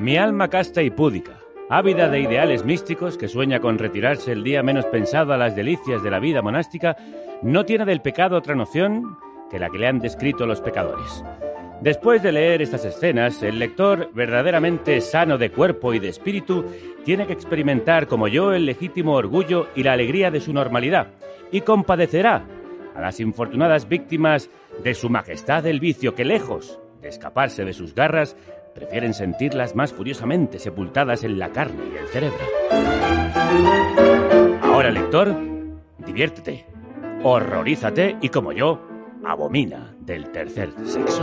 Mi alma casta y púdica, ávida de ideales místicos que sueña con retirarse el día menos pensado a las delicias de la vida monástica, no tiene del pecado otra noción que la que le han descrito los pecadores. Después de leer estas escenas, el lector, verdaderamente sano de cuerpo y de espíritu, tiene que experimentar como yo el legítimo orgullo y la alegría de su normalidad, y compadecerá a las infortunadas víctimas de su majestad el vicio que lejos de escaparse de sus garras, prefieren sentirlas más furiosamente sepultadas en la carne y el cerebro. Ahora, lector, diviértete, horrorízate y como yo, abomina del tercer sexo.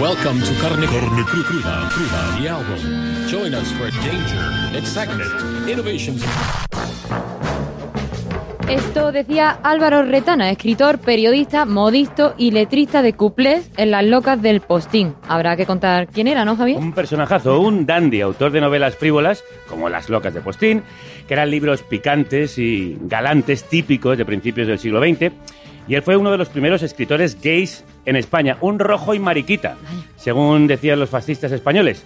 Welcome to Carne, Carne Cru- Cruda, Cruda, the. Join us for danger, excitement, innovations. Esto decía Álvaro Retana, escritor, periodista, modisto y letrista de cuplés en Las Locas del Postín. Habrá que contar quién era, ¿no, Javier? Un personajazo, un dandy, autor de novelas frívolas, como Las locas de Postín, que eran libros picantes y galantes típicos de principios del siglo XX. Y él fue uno de los primeros escritores gays en España, un rojo y mariquita, según decían los fascistas españoles,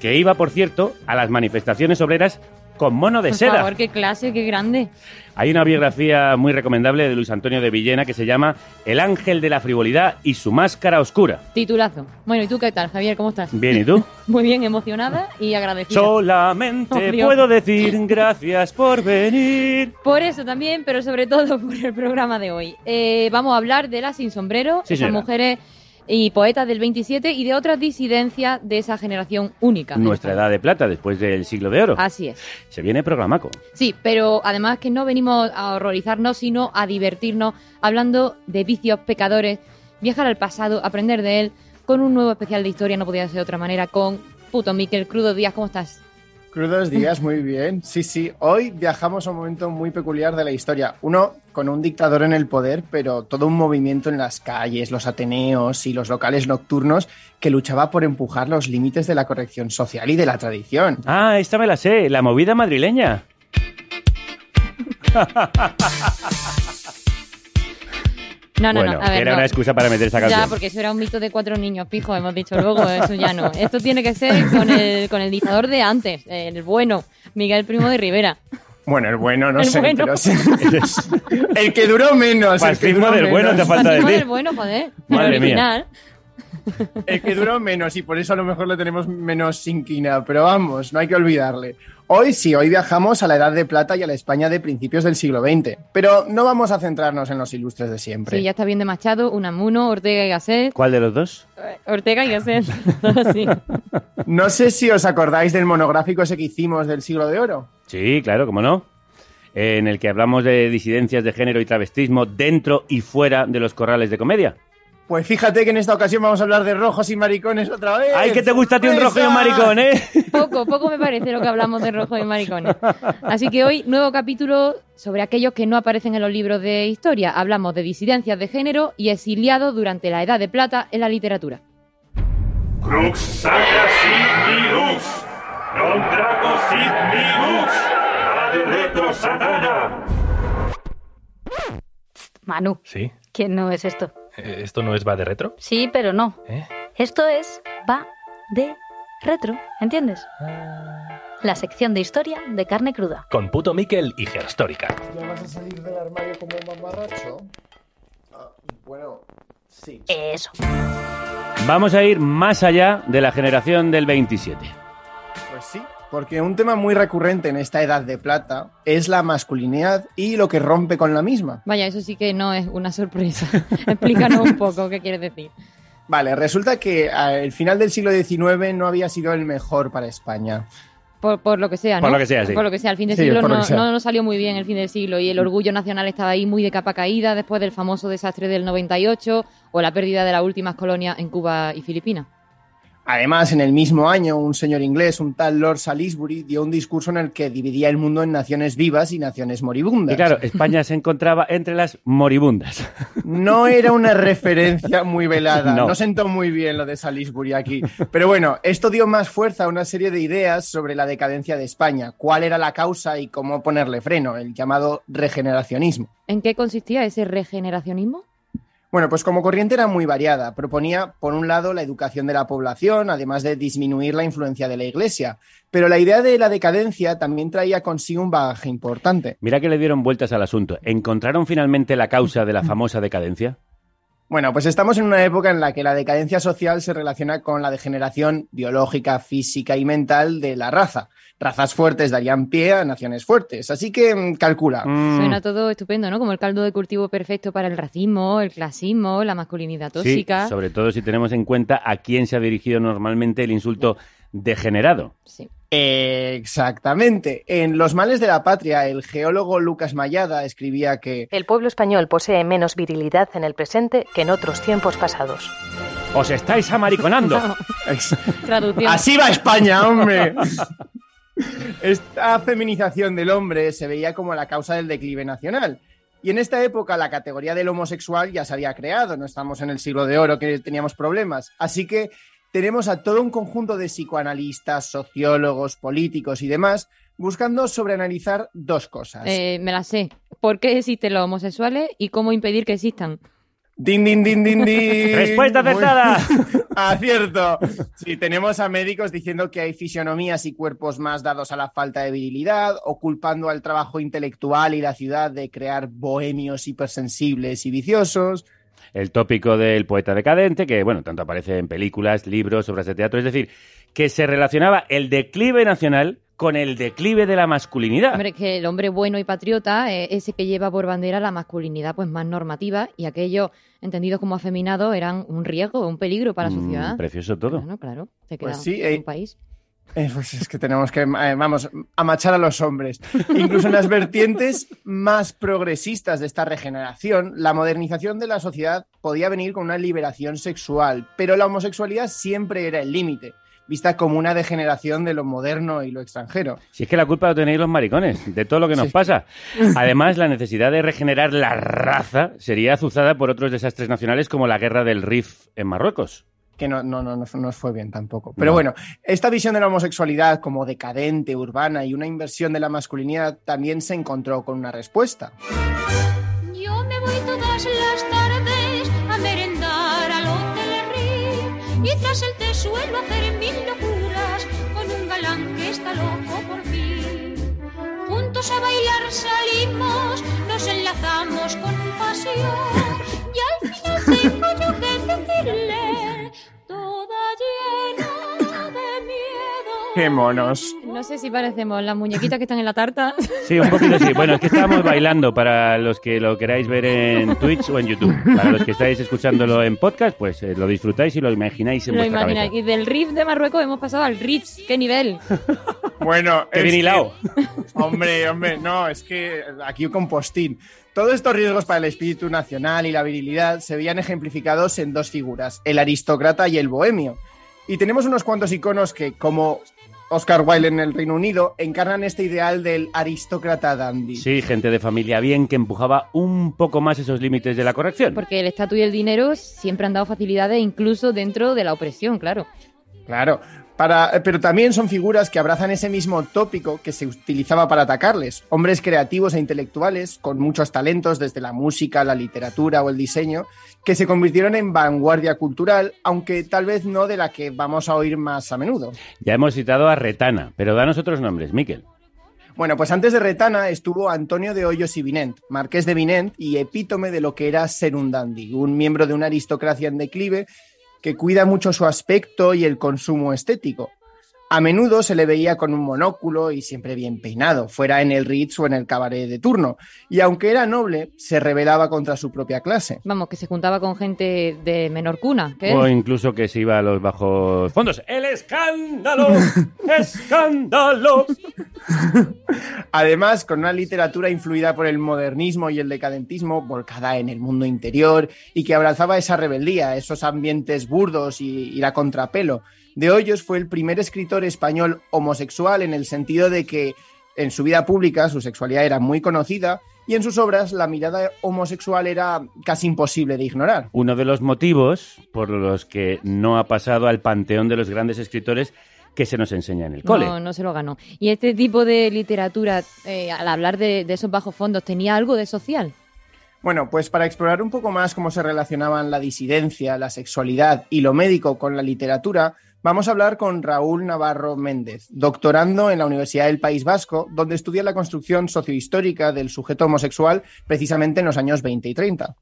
que iba, por cierto, a las manifestaciones obreras con mono de Por seda. favor, qué clase, qué grande. Hay una biografía muy recomendable de Luis Antonio de Villena que se llama El ángel de la frivolidad y su máscara oscura. Titulazo. Bueno, ¿y tú qué tal, Javier? ¿Cómo estás? Bien, ¿y tú? Muy bien, emocionada y agradecida. Solamente puedo decir gracias por venir. Por eso también, pero sobre todo por el programa de hoy. Eh, vamos a hablar de las sin sombrero, Sí, esas señora. mujeres y poetas del 27 y de otras disidencias de esa generación única. Nuestra edad de plata después del siglo de oro. Así es. Se viene programaco. Sí, pero además que no venimos a horrorizarnos, sino a divertirnos, hablando de vicios, pecadores, viajar al pasado, aprender de él, con un nuevo especial de historia, no podía ser de otra manera, con Puto Miquel Crudo Díaz, ¿cómo estás? Crudos días, muy bien. Sí, sí. Hoy viajamos a un momento muy peculiar de la historia. Uno con un dictador en el poder, pero todo un movimiento en las calles, los ateneos y los locales nocturnos que luchaba por empujar los límites de la corrección social y de la tradición. Ah, esta me la sé, la movida madrileña. No, no, bueno, no, a ver, era no. una excusa para meter esa canción. Ya, porque eso era un mito de cuatro niños pijos, hemos dicho luego, eso ya no. Esto tiene que ser con el, con el dictador de antes, el bueno, Miguel Primo de Rivera. Bueno, el bueno, no El sé, bueno. pero sí. el que duró menos. El que Fascismo duró del bueno, menos. te falta Encima decir. del bueno, joder, el Madre mía. El que duró menos y por eso a lo mejor le tenemos menos inquina, pero vamos, no hay que olvidarle. Hoy sí, hoy viajamos a la Edad de Plata y a la España de principios del siglo XX, pero no vamos a centrarnos en los ilustres de siempre. Sí, ya está bien de Machado, Unamuno, Ortega y Gasset. ¿Cuál de los dos? Ortega y Gasset, sí. No sé si os acordáis del monográfico ese que hicimos del siglo de oro. Sí, claro, cómo no. En el que hablamos de disidencias de género y travestismo dentro y fuera de los corrales de comedia. Pues fíjate que en esta ocasión vamos a hablar de rojos y maricones otra vez. ¡Ay, que te gusta a ti un rojo y un maricón, eh! Poco, poco me parece lo que hablamos de rojo y maricones. Así que hoy, nuevo capítulo sobre aquellos que no aparecen en los libros de historia. Hablamos de disidencias de género y exiliados durante la Edad de Plata en la literatura. Crux sacra sit minus, non draco sit ad retro satana. Manu, Sí, ¿quién no es esto? Eh, ¿esto no es va de retro? Sí, pero no. ¿Eh? Esto es va de retro, ¿entiendes? La sección de historia de carne cruda. Con puto Miquel y Gerstórica. ¿Ya vas a salir del armario como mamarracho? Ah, bueno, sí. Eso. Vamos a ir más allá de la generación del 27. Pues sí, porque un tema muy recurrente en esta Edad de Plata es la masculinidad y lo que rompe con la misma. Vaya, eso sí que no es una sorpresa. Explícanos un poco qué quieres decir. Vale, resulta que al final del siglo XIX no había sido el mejor para España. Por, por lo que sea, ¿no? Por lo que sea, sí. Por lo que sea, el fin del Sí, siglo no, salió muy bien el fin del siglo y el orgullo nacional estaba ahí muy de capa caída después del famoso desastre del 98 o la pérdida de las últimas colonias en Cuba y Filipinas. Además, en el mismo año, un señor inglés, un tal Lord Salisbury, dio un discurso en el que dividía el mundo en naciones vivas y naciones moribundas. Y claro, España se encontraba entre las moribundas. No era una referencia muy velada, No. no. sentó muy bien lo de Salisbury aquí. Pero bueno, esto dio más fuerza a una serie de ideas sobre la decadencia de España, cuál era la causa y cómo ponerle freno, el llamado regeneracionismo. ¿En qué consistía ese regeneracionismo? Bueno, pues como corriente era muy variada. Proponía, por un lado, la educación de la población, además de disminuir la influencia de la Iglesia. Pero la idea de la decadencia también traía consigo un bagaje importante. Mira que le dieron vueltas al asunto. ¿Encontraron finalmente la causa de la famosa decadencia? Bueno, pues estamos en una época en la que la decadencia social se relaciona con la degeneración biológica, física y mental de la raza. Razas fuertes darían pie a naciones fuertes. Así que mm, calcula. Mm, Suena todo estupendo, ¿no? Como el caldo de cultivo perfecto para el racismo, el clasismo, la masculinidad sí, tóxica. sobre todo si tenemos en cuenta a quién se ha dirigido normalmente el insulto degenerado. Sí. Exactamente. En Los males de la patria, el geólogo Lucas Mayada escribía que El pueblo español posee menos virilidad en el presente que en otros tiempos pasados. ¡Os estáis amariconando! Traducción. Así va España, hombre. Esta feminización del hombre se veía como la causa del declive nacional. Y en esta época la categoría del homosexual ya se había creado, no estamos en el siglo de oro que teníamos problemas. Así que tenemos a todo un conjunto de psicoanalistas, sociólogos, políticos y demás buscando sobreanalizar dos cosas. Eh, me la sé. ¿Por qué existen los homosexuales y cómo impedir que existan? Din, din, din, din, din. ¡Respuesta acertada! Acierto. Sí, tenemos a médicos diciendo que hay fisionomías y cuerpos más dados a la falta de virilidad, o culpando al trabajo intelectual y la ciudad de crear bohemios hipersensibles y viciosos. El tópico del poeta decadente, que, bueno, tanto aparece en películas, libros, obras de teatro, es decir, que se relacionaba el declive nacional con el declive de la masculinidad. Hombre, que el hombre bueno y patriota es ese que lleva por bandera la masculinidad pues más normativa y aquellos entendidos como afeminados eran un riesgo, un peligro para la Mm, sociedad. precioso todo. Claro, claro. Se queda Pues sí, un eh, país. Eh, pues es que tenemos que, eh, vamos, a machar a los hombres. Incluso en las vertientes más progresistas de esta regeneración, la modernización de la sociedad podía venir con una liberación sexual, pero la homosexualidad siempre era el límite, vista como una degeneración de lo moderno y lo extranjero. Si es que la culpa lo tenéis los maricones, de todo lo que nos Sí. pasa. Además, la necesidad de regenerar la raza sería azuzada por otros desastres nacionales como la guerra del Rif en Marruecos. Que no, no, no, no, fue bien tampoco. Pero No. bueno, esta visión de la homosexualidad como decadente, urbana y una inversión de la masculinidad también se encontró con una respuesta. Yo me voy todas las tardes a merendar al Hotel y tras el té suelo hacer mil locuras con un galán que está loco por mí. Juntos a bailar salimos, nos enlazamos con pasión y al final tengo yo que decirle ¡Qué monos! No sé si parecemos las muñequitas que están en la tarta. Sí, un poquito sí. Bueno, es que estábamos bailando para los que lo queráis ver en Twitch o en YouTube. Para los que estáis escuchándolo en podcast, pues eh, lo disfrutáis y lo imagináis en Lo vuestra imagináis. cabeza. Y del riff de Marruecos hemos pasado al Ritz. ¿Qué nivel? Bueno, ¡Qué es bien que- hilado! Hombre, hombre, no, es que aquí con postín. Todos estos riesgos para el espíritu nacional y la virilidad se veían ejemplificados en dos figuras, el aristócrata y el bohemio. Y tenemos unos cuantos iconos que, como Oscar Wilde en el Reino Unido, encarnan este ideal del aristócrata dandy. Sí, gente de familia bien que empujaba un poco más esos límites de la corrección. Porque el estatus y el dinero siempre han dado facilidades, incluso dentro de la opresión, claro. Claro, para, eh, pero también son figuras que abrazan ese mismo tópico que se utilizaba para atacarles. Hombres creativos e intelectuales, con muchos talentos desde la música, la literatura o el diseño, que se convirtieron en vanguardia cultural, aunque tal vez no de la que vamos a oír más a menudo. Ya hemos citado a Retana, pero danos otros nombres, Miquel. Bueno, pues antes de Retana estuvo Antonio de Hoyos y Vinent, marqués de Vinent y epítome de lo que era ser un dandy, un miembro de una aristocracia en declive que cuida mucho su aspecto y el consumo estético. A menudo se le veía con un monóculo y siempre bien peinado, fuera en el Ritz o en el cabaret de turno, y aunque era noble, se rebelaba contra su propia clase. Vamos, que se juntaba con gente de menor cuna. ¿qué? O incluso que se iba a los bajos fondos. ¡El escándalo! ¡Escándalo! Además, con una literatura influida por el modernismo y el decadentismo, volcada en el mundo interior y que abrazaba esa rebeldía, esos ambientes burdos y, y la contrapelo. De Hoyos fue el primer escritor español homosexual en el sentido de que en su vida pública su sexualidad era muy conocida y en sus obras la mirada homosexual era casi imposible de ignorar. Uno de los motivos por los que no ha pasado al panteón de los grandes escritores que se nos enseña en el cole. No, no se lo ganó. ¿Y este tipo de literatura, eh, al hablar de, de esos bajos fondos, tenía algo de social? Bueno, pues para explorar un poco más cómo se relacionaban la disidencia, la sexualidad y lo médico con la literatura, vamos a hablar con Raúl Navarro Méndez, doctorando en la Universidad del País Vasco, donde estudia la construcción sociohistórica del sujeto homosexual precisamente en los años 20 y 30.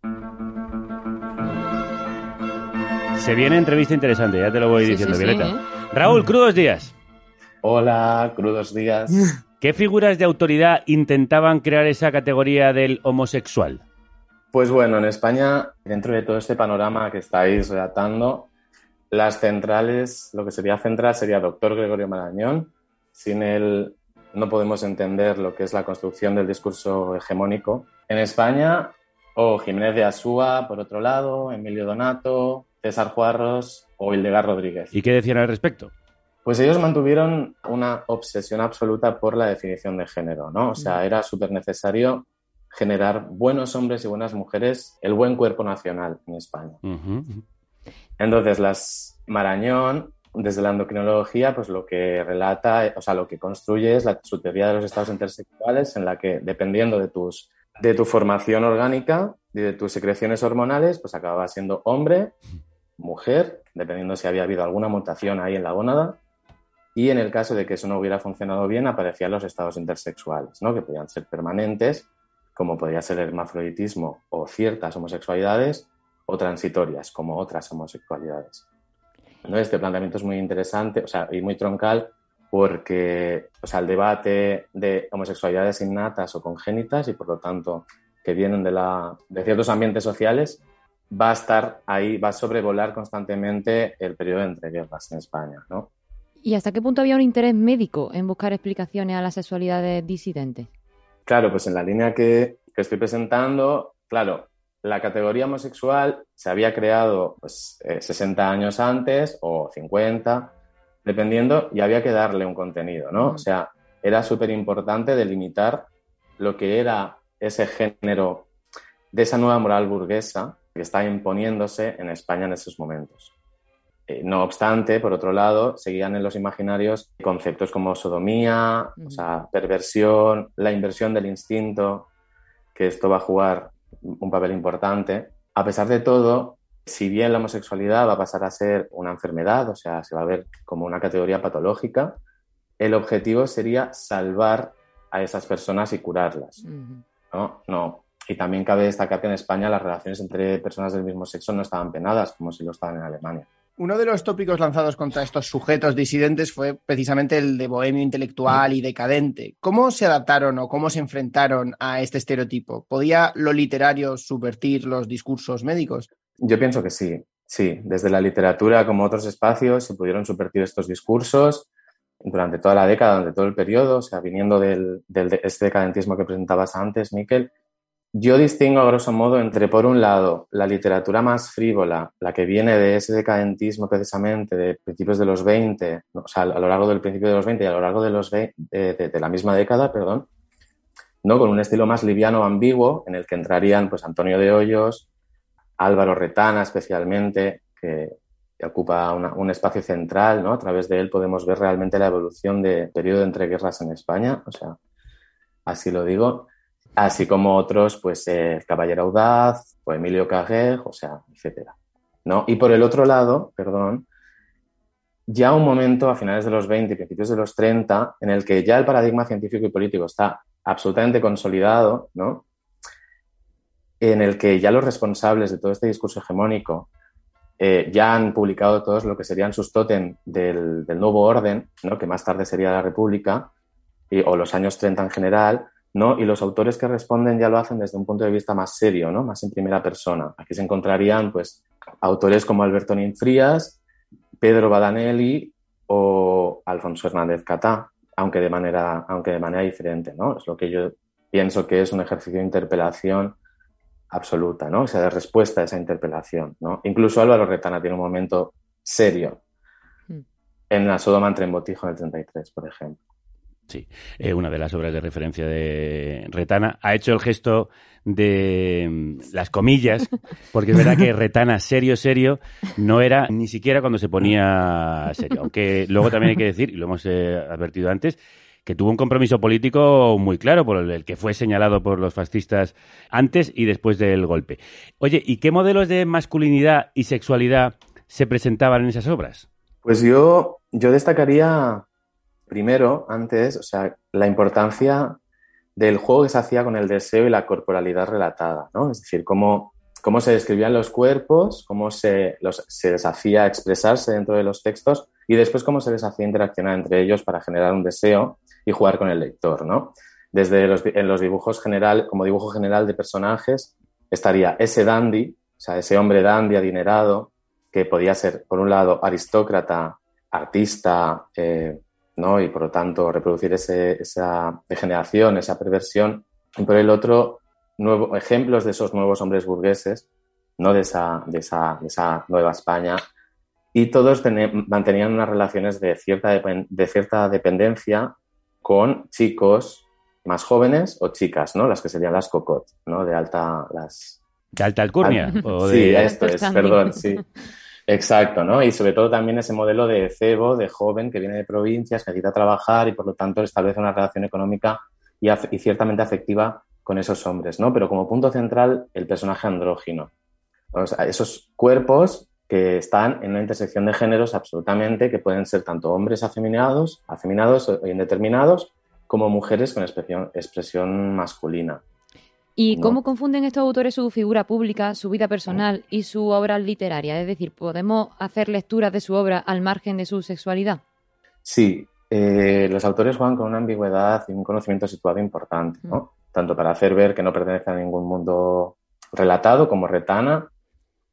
Se viene entrevista interesante, ya te lo voy Sí, diciendo, sí, sí, Violeta. ¿eh? Raúl, crudos días. Hola, crudos días. ¿Qué figuras de autoridad intentaban crear esa categoría del homosexual? Pues bueno, en España, dentro de todo este panorama que estáis relatando, las centrales, lo que sería central sería doctor Gregorio Marañón. Sin él no podemos entender lo que es la construcción del discurso hegemónico. En España, o Jiménez de Asúa, por otro lado, Emilio Donato, César Juarros o Hildegard Rodríguez. ¿Y qué decían al respecto? Pues ellos mantuvieron una obsesión absoluta por la definición de género, ¿no? O sea, era súper necesario generar buenos hombres y buenas mujeres, el buen cuerpo nacional en España. Ujú. Entonces, las Marañón, desde la endocrinología, pues lo que relata, o sea, lo que construye es la, su teoría de los estados intersexuales, en la que, dependiendo de, tus, de tu formación orgánica y de tus secreciones hormonales, pues acababa siendo hombre, mujer, dependiendo si había habido alguna mutación ahí en la gónada, y en el caso de que eso no hubiera funcionado bien, aparecían los estados intersexuales, ¿no? que podían ser permanentes, como podría ser el hermafroditismo o ciertas homosexualidades, o transitorias, como otras homosexualidades. ¿No? Este planteamiento es muy interesante o sea, y muy troncal porque o sea, el debate de homosexualidades innatas o congénitas y por lo tanto que vienen de, la, de ciertos ambientes sociales va a estar ahí, va a sobrevolar constantemente el periodo de entreguerras en España. ¿no? ¿Y hasta qué punto había un interés médico en buscar explicaciones a las sexualidades disidentes? Claro, pues en la línea que, que estoy presentando, claro, la categoría homosexual se había creado pues, eh, 60 años antes o 50, dependiendo, y había que darle un contenido, ¿no? O sea, era súper importante delimitar lo que era ese género de esa nueva moral burguesa que está imponiéndose en España en esos momentos. Eh, no obstante, por otro lado, seguían en los imaginarios conceptos como sodomía, o sea, perversión, la inversión del instinto, que esto va a jugar un papel importante. A pesar de todo, si bien la homosexualidad va a pasar a ser una enfermedad, o sea, se va a ver como una categoría patológica, el objetivo sería salvar a esas personas y curarlas. ¿no? No. Y también cabe destacar que en España las relaciones entre personas del mismo sexo no estaban penadas, como si lo estaban en Alemania. Uno de los tópicos lanzados contra estos sujetos disidentes fue precisamente el de bohemio intelectual y decadente. ¿Cómo se adaptaron o cómo se enfrentaron a este estereotipo? ¿Podía lo literario subvertir los discursos médicos? Yo pienso que sí, sí. Desde la literatura como otros espacios se pudieron subvertir estos discursos durante toda la década, durante todo el periodo, o sea, viniendo del, del de este decadentismo que presentabas antes, Miquel, yo distingo a grosso modo entre, por un lado, la literatura más frívola, la que viene de ese decadentismo precisamente de principios de los 20, o sea, a lo largo del principio de los 20 y a lo largo de, los 20, de, de, de la misma década, perdón, ¿no? con un estilo más liviano, ambiguo, en el que entrarían pues, Antonio de Hoyos, Álvaro Retana especialmente, que, que ocupa una, un espacio central, ¿no? a través de él podemos ver realmente la evolución del periodo de entreguerras en España, o sea, así lo digo así como otros, pues eh, el Caballero Audaz o Emilio Carrer, o sea, etcétera. ¿no? Y por el otro lado, perdón, ya un momento a finales de los 20 y principios de los 30 en el que ya el paradigma científico y político está absolutamente consolidado, ¿no? en el que ya los responsables de todo este discurso hegemónico eh, ya han publicado todos lo que serían sus tótem del, del nuevo orden, ¿no? que más tarde sería la República, y, o los años 30 en general, ¿no? Y los autores que responden ya lo hacen desde un punto de vista más serio, ¿no? Más en primera persona. Aquí se encontrarían, pues, autores como Alberto Ninfrías, Pedro Badanelli o Alfonso Hernández Catá, aunque de manera, aunque de manera diferente, ¿no? Es lo que yo pienso que es un ejercicio de interpelación absoluta, ¿no? O sea, de respuesta a esa interpelación, ¿no? Incluso Álvaro Retana tiene un momento serio Mm. en la Sodoma entre Botijo en el 33, por ejemplo. Sí, eh, una de las obras de referencia de Retana. Ha hecho el gesto de mm, las comillas, porque es verdad que Retana serio, serio, no era ni siquiera cuando se ponía serio. Aunque luego también hay que decir, y lo hemos eh, advertido antes, que tuvo un compromiso político muy claro, por el que fue señalado por los fascistas antes y después del golpe. Oye, ¿y qué modelos de masculinidad y sexualidad se presentaban en esas obras? Pues yo, yo destacaría primero, antes, o sea, la importancia del juego que se hacía con el deseo y la corporalidad relatada, ¿no? Es decir, cómo, cómo se describían los cuerpos, cómo se, se les hacía expresarse dentro de los textos y después cómo se les hacía interaccionar entre ellos para generar un deseo y jugar con el lector, ¿no? Desde los, en los dibujos general, como dibujo general de personajes, estaría ese dandy, o sea, ese hombre dandy adinerado, que podía ser, por un lado, aristócrata, artista, eh, ¿no? y por lo tanto reproducir ese, esa degeneración, esa perversión, y por el otro, nuevo, ejemplos de esos nuevos hombres burgueses, ¿no? de, esa, de, esa, de esa nueva España, y todos tenían, mantenían unas relaciones de cierta, de cierta dependencia con chicos más jóvenes o chicas, ¿no? Las que serían las cocot, ¿no? De alta, las... ¿De alta alcurnia? Al- o Sí, de- esto es, perdón, sí. Exacto, ¿no? Y sobre todo también ese modelo de cebo, de joven que viene de provincias, que necesita trabajar y por lo tanto establece una relación económica y, ciertamente afectiva con esos hombres, ¿no? Pero como punto central, el personaje andrógino. O sea, esos cuerpos que están en una intersección de géneros absolutamente, que pueden ser tanto hombres afeminados, afeminados o indeterminados, como mujeres con expresión masculina. ¿Y No. cómo confunden estos autores su figura pública, su vida personal y su obra literaria? Es decir, ¿podemos hacer lecturas de su obra al margen de su sexualidad? Sí, eh, los autores juegan con una ambigüedad y un conocimiento situado importante, ¿no? Tanto para hacer ver que no pertenece a ningún mundo relatado como Retana,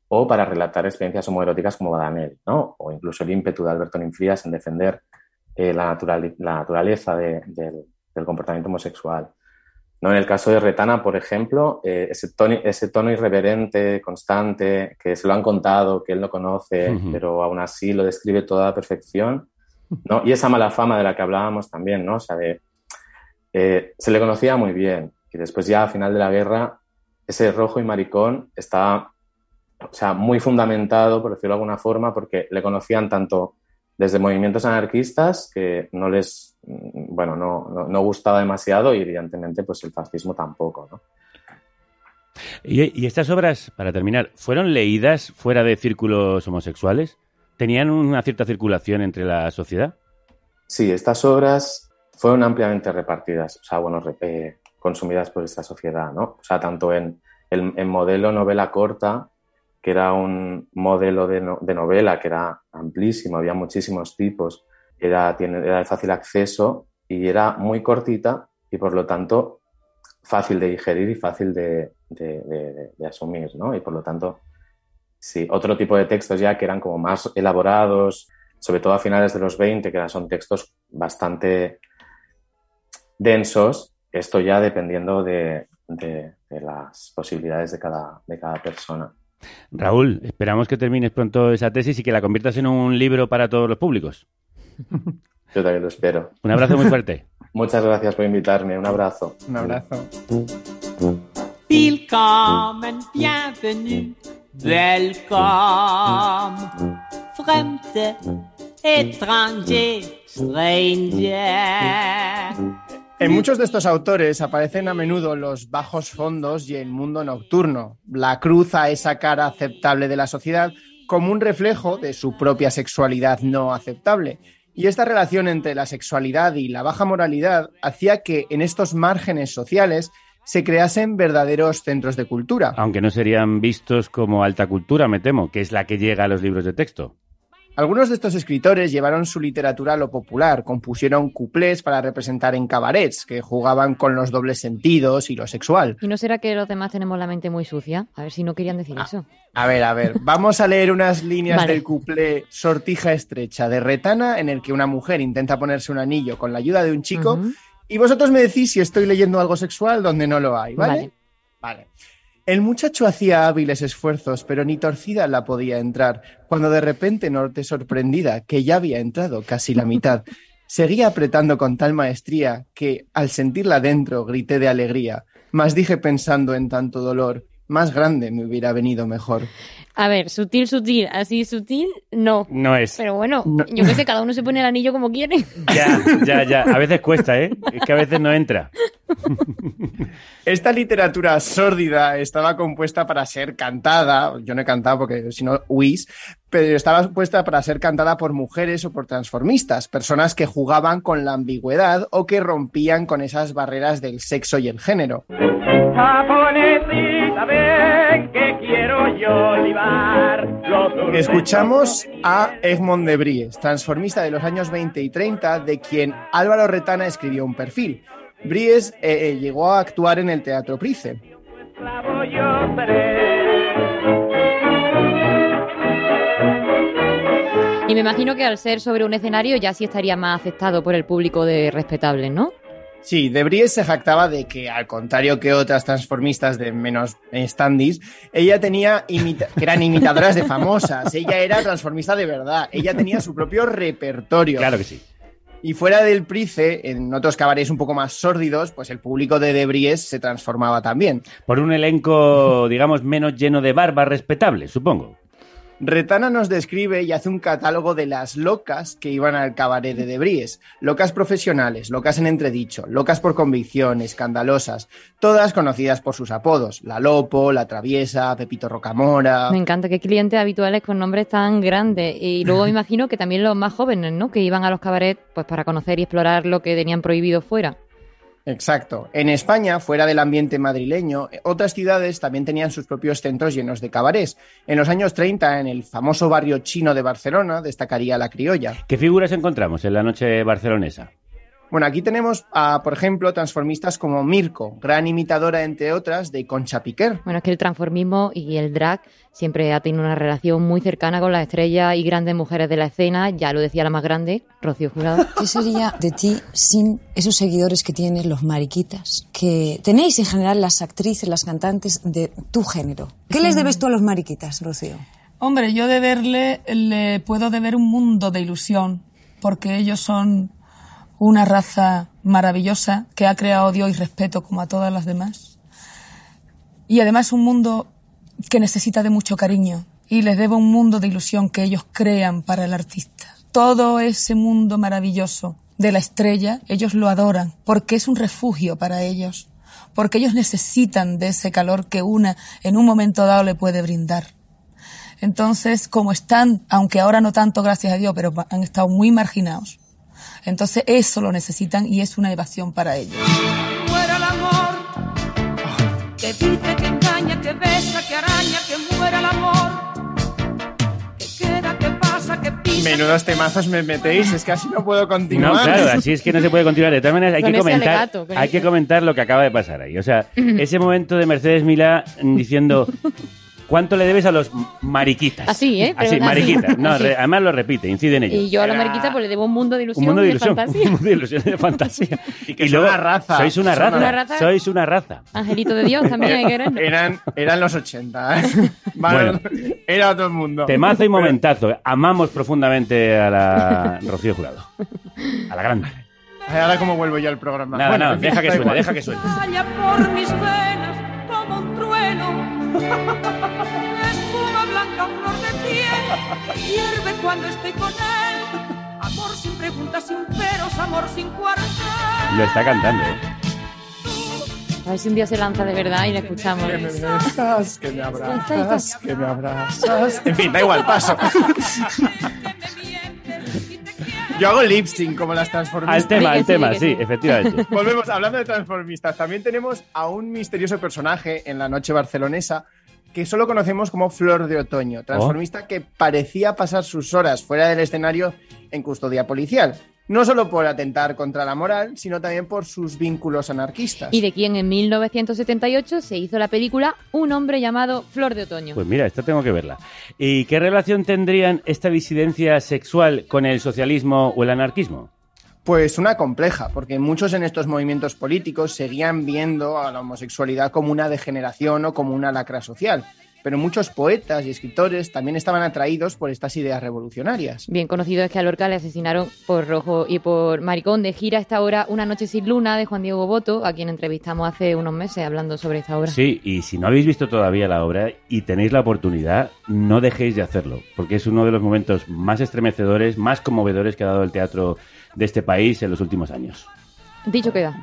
o para relatar experiencias homoeróticas como Badanel, ¿no? O incluso el ímpetu de Alberto Ninfrías en defender eh, la, natural- la naturaleza de- del, del comportamiento homosexual. ¿No? En el caso de Retana, por ejemplo, eh, ese, tono, ese tono irreverente, constante, que se lo han contado, que él no conoce, pero aún así lo describe toda la perfección, ¿no? Y esa mala fama de la que hablábamos también, ¿no? O sea, de, eh, se le conocía muy bien y después ya al final de la guerra ese rojo y maricón estaba, o sea, muy fundamentado, por decirlo de alguna forma, porque le conocían tanto desde movimientos anarquistas que no les, mm, bueno, no, no, no gustaba demasiado y evidentemente pues el fascismo tampoco, ¿no? Y, y estas obras, para terminar, ¿fueron leídas fuera de círculos homosexuales? ¿Tenían una cierta circulación entre la sociedad? Sí, estas obras fueron ampliamente repartidas, o sea, bueno, eh, consumidas por esta sociedad, ¿no? O sea, tanto en el en modelo novela corta, que era un modelo de, no- de novela que era amplísimo, había muchísimos tipos, era, era de fácil acceso y era muy cortita y por lo tanto fácil de digerir y fácil de, asumir, ¿no? Y por lo tanto, sí, otro tipo de textos ya que eran como más elaborados, sobre todo a finales de los 20, que son textos bastante densos, esto ya dependiendo de, de- de las posibilidades de cada, de cada persona. Raúl, esperamos que termines pronto esa tesis y que la conviertas en un libro para todos los públicos. Yo también lo espero. Un abrazo muy fuerte. Muchas gracias por invitarme. Un abrazo. Un abrazo. Willkommen, bienvenue, welcome, fremde, étranger, stranger. En muchos de estos autores aparecen a menudo los bajos fondos y el mundo nocturno, la cruz a esa cara aceptable de la sociedad como un reflejo de su propia sexualidad no aceptable. Y esta relación entre la sexualidad y la baja moralidad hacía que en estos márgenes sociales se creasen verdaderos centros de cultura. Aunque no serían vistos como alta cultura, me temo, que es la que llega a los libros de texto. Algunos de estos escritores llevaron su literatura a lo popular, compusieron cuplés para representar en cabarets, que jugaban con los dobles sentidos y lo sexual. ¿Y no será que los demás tenemos la mente muy sucia? A ver si no querían decir eso. A ver, a ver, vamos a leer unas líneas Vale. del cuplé Sortija Estrecha de Retana, en el que una mujer intenta ponerse un anillo con la ayuda de un chico, y vosotros me decís si estoy leyendo algo sexual donde no lo hay, ¿vale? Vale. Vale. El muchacho hacía hábiles esfuerzos, pero ni torcida la podía entrar, cuando de repente noté sorprendida que ya había entrado casi la mitad. Seguía apretando con tal maestría que, al sentirla dentro, grité de alegría, mas dije pensando en tanto dolor, más grande me hubiera venido mejor. A ver, sutil, sutil, así sutil, no. No es. Pero bueno, No. yo qué sé, cada uno se pone el anillo como quiere. Ya, ya, ya. A veces cuesta, ¿eh? Es que a veces no entra. Esta literatura sórdida estaba compuesta para ser cantada, yo no he cantado porque si no huís, pero estaba compuesta para ser cantada por mujeres o por transformistas, personas que jugaban con la ambigüedad o que rompían con esas barreras del sexo y el género. Japonesita, ven que quiero yo Escuchamos a Egmont de Bries, transformista de los años 20 y 30, de quien Álvaro Retana escribió un perfil. Bries eh, eh, llegó a actuar en el Teatro Price. Y me imagino que al ser sobre un escenario ya sí estaría más aceptado por el público de respetables, ¿no? Sí, de Bries se jactaba de que, al contrario que otras transformistas de menos standis, ella tenía imita- que eran imitadoras de famosas. Ella era transformista de verdad. Ella tenía su propio repertorio. Claro que sí. Y fuera del Price, en otros cabarets un poco más sórdidos, pues el público de Debries se transformaba también. Por un elenco, digamos, menos lleno de barbas respetables, supongo. Retana nos describe y hace un catálogo de las locas que iban al cabaret de Debries. Locas profesionales, locas en entredicho, locas por convicción, escandalosas, todas conocidas por sus apodos. La Lopo, La Traviesa, Pepito Rocamora. Me encanta que clientes habituales con nombres tan grandes. Y luego me imagino que también los más jóvenes, ¿no? Que iban a los cabarets pues para conocer y explorar lo que tenían prohibido fuera. Exacto. En España, fuera del ambiente madrileño, otras ciudades también tenían sus propios centros llenos de cabarets. En los años 30, en el famoso barrio chino de Barcelona, destacaría la criolla. ¿Qué figuras encontramos en la noche barcelonesa? Bueno, aquí tenemos, a, por ejemplo, transformistas como Mirko, gran imitadora, entre otras, de Concha Piquer. Bueno, es que el transformismo y el drag siempre ha tenido una relación muy cercana con las estrellas y grandes mujeres de la escena. Ya lo decía la más grande, Rocío Jurado. ¿Qué sería de ti sin esos seguidores que tienen los mariquitas? Que tenéis en general las actrices, las cantantes de tu género. ¿Qué les debes tú a los mariquitas, Rocío? Hombre, yo deberle, le puedo deber un mundo de ilusión, porque ellos son una raza maravillosa que ha creado Dios y respeto como a todas las demás. Y además un mundo que necesita de mucho cariño. Y les debo un mundo de ilusión que ellos crean para el artista. Todo ese mundo maravilloso de la estrella, ellos lo adoran, porque es un refugio para ellos, porque ellos necesitan de ese calor que una en un momento dado le puede brindar. Entonces, como están, aunque ahora no tanto, gracias a Dios, pero han estado muy marginados, entonces eso lo necesitan y es una evasión para ellos. Muera el amor que dice, que engaña, que besa, que araña, que muera el amor que queda, que pasa, que pisa. Menudos temazos me metéis, es que así no puedo continuar. No, claro, así es que no se puede continuar. De todas maneras, hay Con que comentar, alegato, hay que comentar lo que acaba de pasar ahí. O sea, ese momento de Mercedes Milá mm, diciendo ¿cuánto le debes a los mariquitas? Así, ¿eh? Pero Así, mariquitas. No, Así. re- además lo repite, incide en ello. Y yo a la mariquita pues le debo un mundo de ilusión un mundo de y ilusión, fantasía. un mundo de ilusión y de fantasía. Y que son una raza. Sois una raza. una raza. Sois una raza. Angelito de Dios también hay que quererlo. Eran, eran los 80. ¿eh? Vale, Era todo el mundo. Temazo y momentazo. Amamos profundamente a la Rocío Jurado. A la grande. Ay, Ahora cómo vuelvo yo al programa. Nada, Bueno, fin, deja que suene, deja que suene. Vaya por mis venas como un trueno. Espuma blanca, flor de piel. Hierve cuando estoy con él. Amor sin preguntas, sin peros, amor sin cuartel. Lo está cantando, ¿eh? A ver si un día se lanza de verdad y le escuchamos. Que me besas, que me abrazas, que me abrazas. En fin, da igual, paso. Yo hago lip sync como las transformistas. Al tema, al tema, sí, efectivamente. Volvemos, hablando de transformistas, también tenemos a un misterioso personaje en la noche barcelonesa que solo conocemos como Flor de Otoño, transformista que parecía pasar sus horas fuera del escenario en custodia policial. No solo por atentar contra la moral, sino también por sus vínculos anarquistas. Y de quien en 1978 se hizo la película Un hombre llamado Flor de Otoño. Pues mira, esta tengo que verla. ¿Y qué relación tendrían esta disidencia sexual con el socialismo o el anarquismo? Pues una compleja, porque muchos en estos movimientos políticos seguían viendo a la homosexualidad como una degeneración o como una lacra social. Pero muchos poetas y escritores también estaban atraídos por estas ideas revolucionarias. Bien conocido es que a Lorca le asesinaron por rojo y por maricón. De gira esta obra Una noche sin luna de Juan Diego Boto, a quien entrevistamos hace unos meses hablando sobre esta obra. Sí, y si no habéis visto todavía la obra y tenéis la oportunidad, no dejéis de hacerlo, porque es uno de los momentos más estremecedores, más conmovedores que ha dado el teatro de este país en los últimos años. Dicho queda.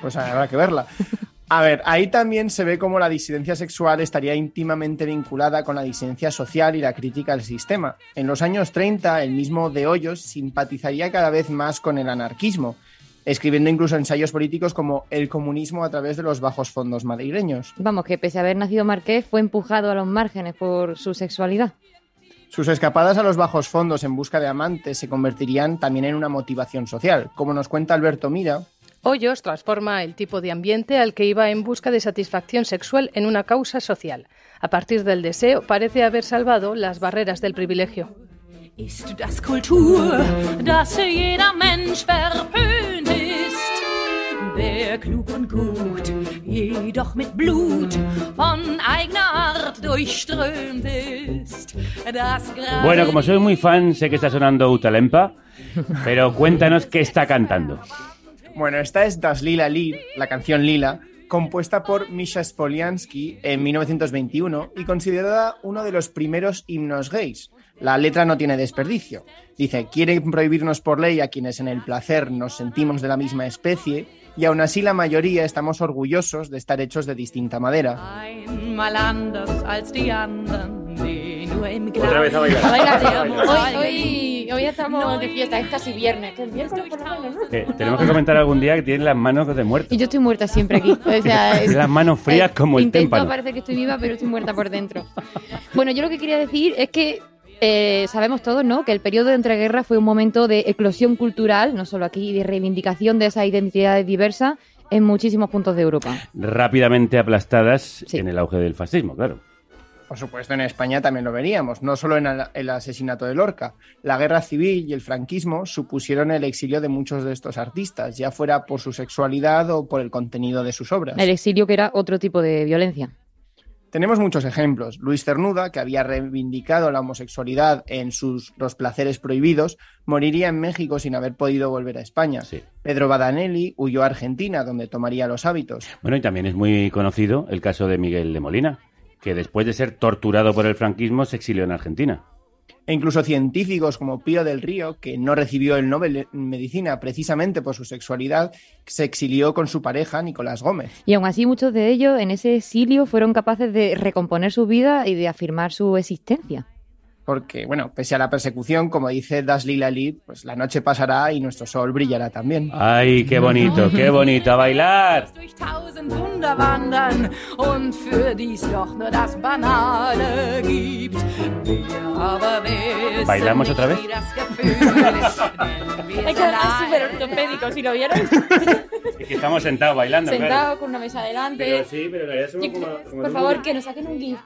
Pues habrá que verla. A ver, ahí también se ve cómo la disidencia sexual estaría íntimamente vinculada con la disidencia social y la crítica al sistema. En los años 30, el mismo De Hoyos simpatizaría cada vez más con el anarquismo, escribiendo incluso ensayos políticos como El comunismo a través de los bajos fondos madrileños. Vamos, que pese a haber nacido marqués, fue empujado a los márgenes por su sexualidad. Sus escapadas a los bajos fondos en busca de amantes se convertirían también en una motivación social. Como nos cuenta Alberto Mira, Hoyos transforma el tipo de ambiente al que iba en busca de satisfacción sexual en una causa social. A partir del deseo, parece haber salvado las barreras del privilegio. Ist das Kultur, dass jeder Mensch verpönt ist? Wer klug und gut, jedoch mit Blut von eigener Art durchströmt ist. Das gerade Bueno, como soy muy fan, sé que está sonando Utalempa, pero cuéntanos qué está cantando. Bueno, esta es Das Lila Lied, la canción Lila, compuesta por Misha Spoliansky en 1921 y considerada uno de los primeros himnos gays. La letra no tiene desperdicio. Dice, quieren prohibirnos por ley a quienes en el placer nos sentimos de la misma especie y aún así la mayoría estamos orgullosos de estar hechos de distinta madera. Otra vez a bailar. Hoy, hoy, hoy estamos de fiesta, es casi viernes. Que es viernes por lo menos, ¿no? Que tenemos que comentar algún día que tiene las manos de muerto. Y yo estoy muerta siempre aquí. O sea, Tiene las manos frías como el Intento témpano. parecer que estoy viva, pero estoy muerta por dentro. Bueno, yo lo que quería decir es que eh, sabemos todos, ¿no? Que el periodo de entreguerras fue un momento de eclosión cultural, no solo aquí, de reivindicación de esas identidades diversas en muchísimos puntos de Europa. Rápidamente aplastadas en el auge del fascismo, claro. Por supuesto, en España también lo veríamos, no solo en el- asesinato de Lorca. La guerra civil y el franquismo supusieron el exilio de muchos de estos artistas, ya fuera por su sexualidad o por el contenido de sus obras. El exilio que era otro tipo de violencia. Tenemos muchos ejemplos. Luis Cernuda, que había reivindicado la homosexualidad en sus Los placeres prohibidos, moriría en México sin haber podido volver a España. Pedro Badanelli huyó a Argentina, donde tomaría los hábitos. Bueno, y también es muy conocido el caso de Miguel de Molina, que después de ser torturado por el franquismo se exilió en Argentina. E incluso científicos como Pío del Río, que no recibió el Nobel en Medicina precisamente por su sexualidad, se exilió con su pareja Nicolás Gómez. Y aún así muchos de ellos en ese exilio fueron capaces de recomponer su vida y de afirmar su existencia. Porque, bueno, pese a la persecución, como dice Das Lila Lied, pues la noche pasará y nuestro sol brillará también. ¡Ay, qué bonito, qué bonito! ¡A bailar! ¿Bailamos otra vez? Es que súper ortopédico, si lo vieron. Es que estamos sentados bailando, claro. Sentado con una mesa delante. Pero sí, pero en realidad somos Yo- como- como Por favor, que nos saquen un GIF.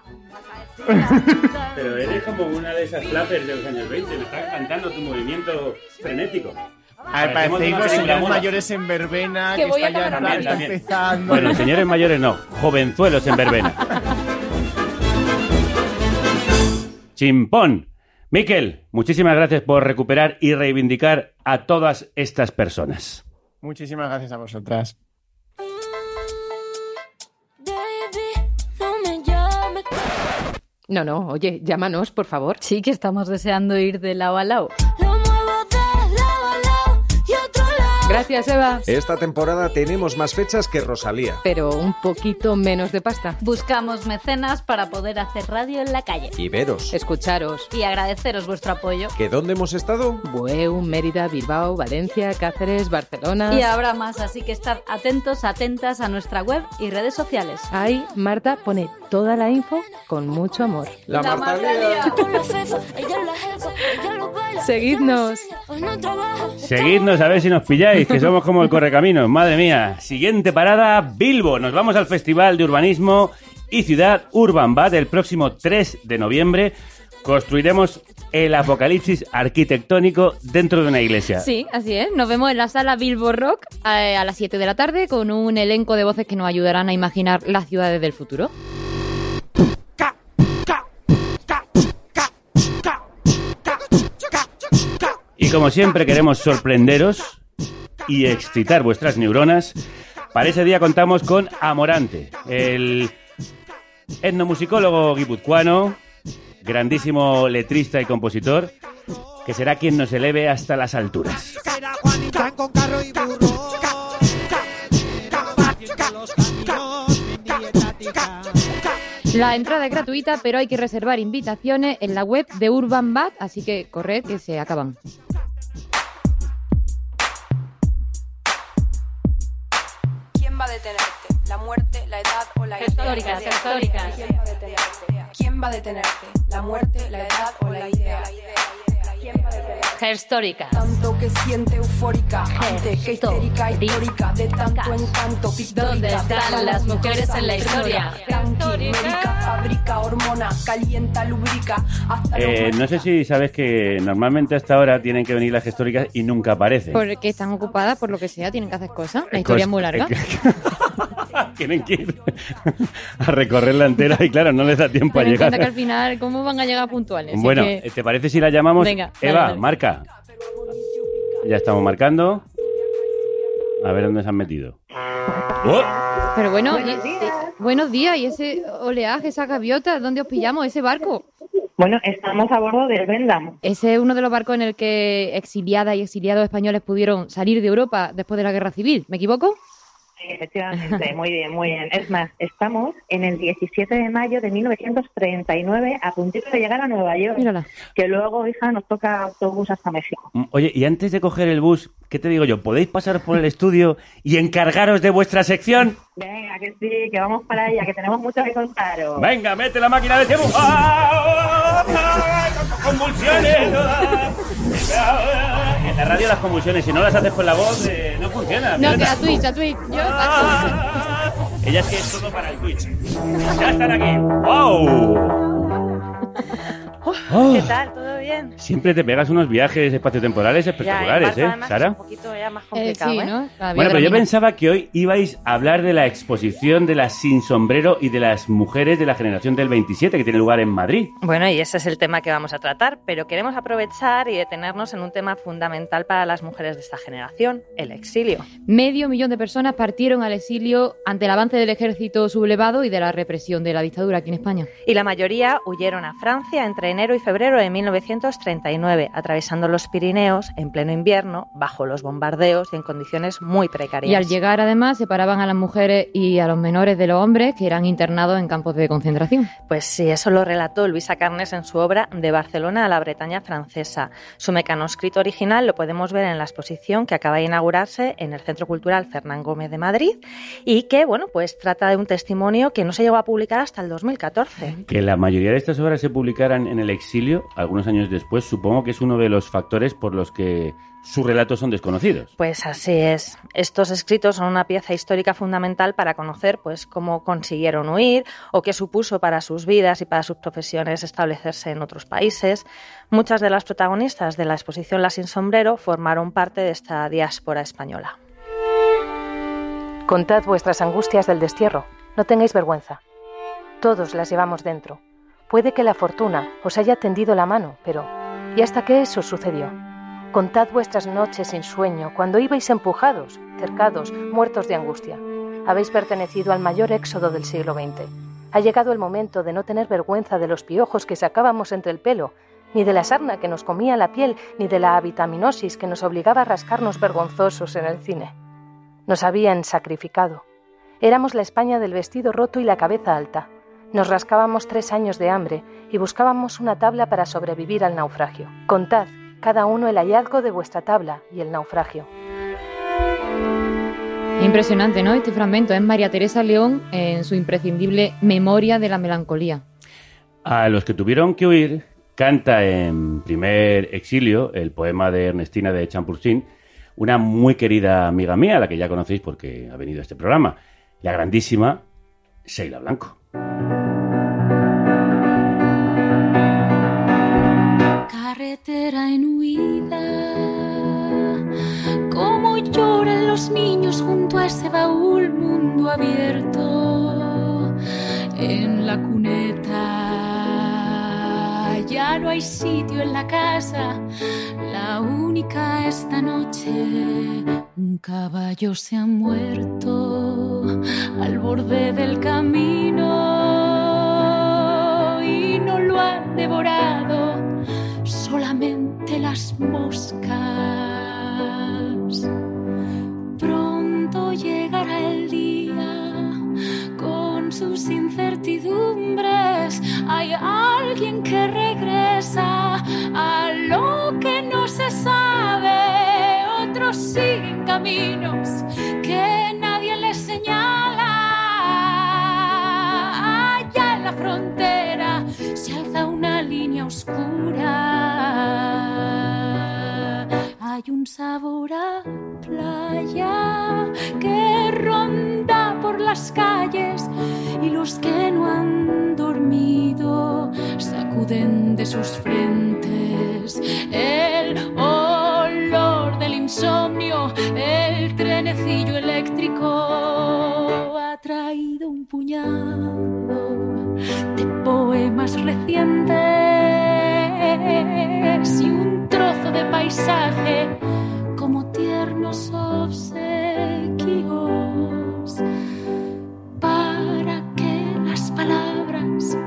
Pero eres como una de esas flappers de los años 20, me estás cantando tu movimiento frenético. A ver, Parecemos señores mayores en verbena, Que que, voy está a ya acabar está También. empezando. Bueno, señores mayores no, jovenzuelos en verbena. Chimpón. Miquel, muchísimas gracias por recuperar y reivindicar a todas estas personas. Muchísimas gracias a vosotras. No, no, oye, llámanos, por favor. Sí, que estamos deseando ir de lado a lado. Gracias, Eva. Esta temporada tenemos más fechas que Rosalía. Pero un poquito menos de pasta. Buscamos mecenas para poder hacer radio en la calle. Y veros. Escucharos. Y agradeceros vuestro apoyo. ¿Que dónde hemos estado? Bueu, Mérida, Bilbao, Valencia, Cáceres, Barcelona. Y habrá más, así que estad atentos, atentas a nuestra web y redes sociales. Ahí Marta pone toda la info con mucho amor. La, Marta Lía. Seguidnos. Seguidnos a ver si nos pilláis, que somos como el correcaminos. Madre mía. Siguiente parada, Bilbo. Nos vamos al Festival de Urbanismo y Ciudad Urban Bad el próximo 3 de noviembre. Construiremos el apocalipsis arquitectónico dentro de una iglesia. Sí, así es. Nos vemos en la sala Bilbo Rock eh, a las 7 de la tarde con un elenco de voces que nos ayudarán a imaginar las ciudades del futuro. Y como siempre queremos sorprenderos y excitar vuestras neuronas. Para ese día contamos con Amorante, el etnomusicólogo guipuzcoano, grandísimo letrista y compositor, que será quien nos eleve hasta las alturas. La entrada es gratuita, pero hay que reservar invitaciones en la web de Urban Bad, así que corred que se acaban. ¿Quién va a detenerte? ¿La muerte, la edad o la idea? ¿Quién va a detenerte? ¿La muerte, la edad o la idea? Históricas. Tanto que siente eufórica, ante que histérica, histórica, de tanto encanto. ¿Dónde están las mujeres en la historia? Fabrica hormona, calienta, lubrica, Eh, no sé si sabes que normalmente hasta ahora tienen que venir las históricas y nunca aparecen. Porque están ocupadas por lo que sea, tienen que hacer cosas. La historia es muy larga. Tienen que ir a recorrerla entera y claro, no les da tiempo a llegar. cuenta que al final, ¿cómo van a llegar puntuales? Bueno, que- ¿te parece si la llamamos? Venga, Eva, dale. marca. Ya estamos marcando. A ver dónde se han metido. ¡Oh! Pero bueno, Buenos y- y- buenos días. ¿Y ese oleaje, esa gaviota? ¿Dónde os pillamos? ¿Ese barco? Bueno, estamos a bordo del Vendam. Ese es uno de los barcos en el que exiliadas y exiliados españoles pudieron salir de Europa después de la guerra civil. ¿Me equivoco? Sí, efectivamente, muy bien, muy bien. Es más, estamos en el 17 de mayo de 1939 a puntito de llegar a Nueva York. Mírala. Que luego, hija, nos toca autobús hasta México. Mm, Oye, y antes de coger el bus, ¿qué te digo yo? ¿Podéis pasar por el estudio y encargaros de vuestra sección? Venga, que sí, que vamos para allá, que tenemos mucho que contaros. Venga, mete la máquina de tiempo. ¡Ah! ¡Convulsiones! En la radio las convulsiones, si no las haces con la voz, eh, no funciona. No, que a Twitch, a Twitch. Yo, a Ella es que es todo para el Twitch. Ya están aquí. ¡Wow! Oh. ¿Qué tal? ¿Todo bien? Siempre te pegas unos viajes espaciotemporales espectaculares, ya, ¿eh, además, Sara? Es un poquito ya más Eh, complicado, sí, ¿eh? ¿no? Bueno, pero yo pensaba que hoy ibais a hablar de la exposición de las sin sombrero y de las mujeres de la generación del 27 que tiene lugar en Madrid. Bueno, y ese es el tema que vamos a tratar, pero queremos aprovechar y detenernos en un tema fundamental para las mujeres de esta generación, el exilio. Medio millón de personas partieron al exilio ante el avance del ejército sublevado y de la represión de la dictadura aquí en España. Y la mayoría huyeron a Francia entre enero y febrero de 1939, atravesando los Pirineos en pleno invierno, bajo los bombardeos y en condiciones muy precarias. Y al llegar, además, separaban a las mujeres y a los menores de los hombres que eran internados en campos de concentración. Pues sí, eso lo relató Luisa Carnes en su obra De Barcelona a la Bretaña francesa. Su mecanoscrito original lo podemos ver en la exposición que acaba de inaugurarse en el Centro Cultural Fernán Gómez de Madrid y que, bueno, pues trata de un testimonio que no se llegó a publicar hasta el 2014. Que la mayoría de estas obras se publicaran en el exilio, algunos años después, supongo que es uno de los factores por los que sus relatos son desconocidos. Pues así es. Estos escritos son una pieza histórica fundamental para conocer pues cómo consiguieron huir o qué supuso para sus vidas y para sus profesiones establecerse en otros países. Muchas de las protagonistas de la exposición Las sin sombrero formaron parte de esta diáspora española. Contad vuestras angustias del destierro. No tengáis vergüenza. Todos las llevamos dentro. Puede que la fortuna os haya tendido la mano, pero ¿y hasta qué eso sucedió? Contad vuestras noches sin sueño, cuando ibais empujados, cercados, muertos de angustia. Habéis pertenecido al mayor éxodo del siglo XX. Ha llegado el momento de no tener vergüenza de los piojos que sacábamos entre el pelo, ni de la sarna que nos comía la piel, ni de la vitaminosis que nos obligaba a rascarnos vergonzosos en el cine. Nos habían sacrificado. Éramos la España del vestido roto y la cabeza alta. Nos rascábamos tres años de hambre y buscábamos una tabla para sobrevivir al naufragio. Contad, cada uno el hallazgo de vuestra tabla y el naufragio. Impresionante, ¿no? Este fragmento es María Teresa León en su imprescindible Memoria de la Melancolía. A los que tuvieron que huir, canta en primer exilio el poema de Ernestina de Champursin, una muy querida amiga mía, la que ya conocéis porque ha venido a este programa, la grandísima Sheila Blanco. Carretera en huida, como lloran los niños junto a ese baúl mundo abierto en la cuneta. Ya no hay sitio en la casa, la única esta noche. Un caballo se ha muerto al borde del camino y no lo han devorado solamente las moscas. Pronto llegará el día con sus incertidumbres. Hay alguien que regresa a lo que no se sabe. Otros siguen caminos oscura. Hay un sabor a playa que ronda por las calles y los que no han dormido sacuden de sus frentes el olor del insomnio, el trenecillo eléctrico ha traído un puñado de poemas recientes y un trozo de paisaje como tiernos obsequios para que las palabras,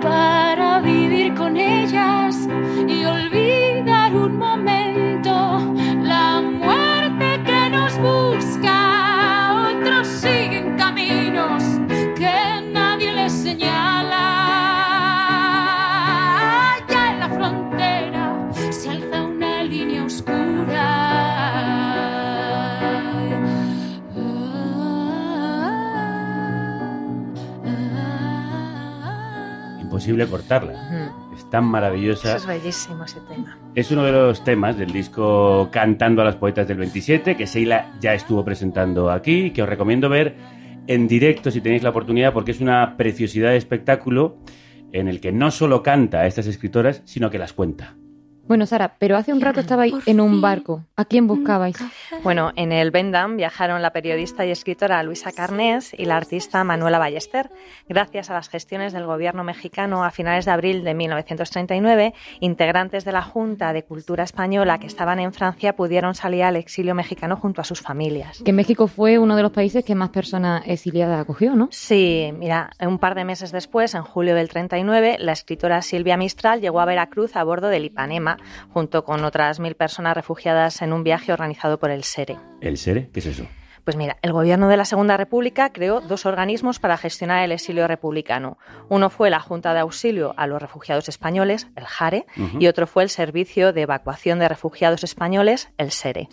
para vivir con ellas Imposible cortarla. Es tan maravillosa. Eso es bellísimo ese tema. Es uno de los temas del disco Cantando a las Poetas del 27, que Sheila ya estuvo presentando aquí, que os recomiendo ver en directo si tenéis la oportunidad, porque es una preciosidad de espectáculo en el que no solo canta a estas escritoras, sino que las cuenta. Bueno, Sara, pero hace un rato estabais en un barco. ¿A quién buscabais? Bueno, en el Bendam viajaron la periodista y escritora Luisa Carnés y la artista Manuela Ballester. Gracias a las gestiones del gobierno mexicano a finales de abril de 1939, integrantes de la Junta de Cultura Española que estaban en Francia pudieron salir al exilio mexicano junto a sus familias. Que México fue uno de los países que más personas exiliadas acogió, ¿no? Sí, mira, un par de meses después, en julio del 39, la escritora Silvia Mistral llegó a Veracruz a bordo del Ipanema, junto con otras mil personas refugiadas en un viaje organizado por el SERE. ¿El SERE? ¿Qué es eso? Pues mira, el gobierno de la Segunda República creó dos organismos para gestionar el exilio republicano. Uno fue la Junta de Auxilio a los Refugiados Españoles, el JARE, Ujú. y otro fue el Servicio de Evacuación de Refugiados Españoles, el SERE.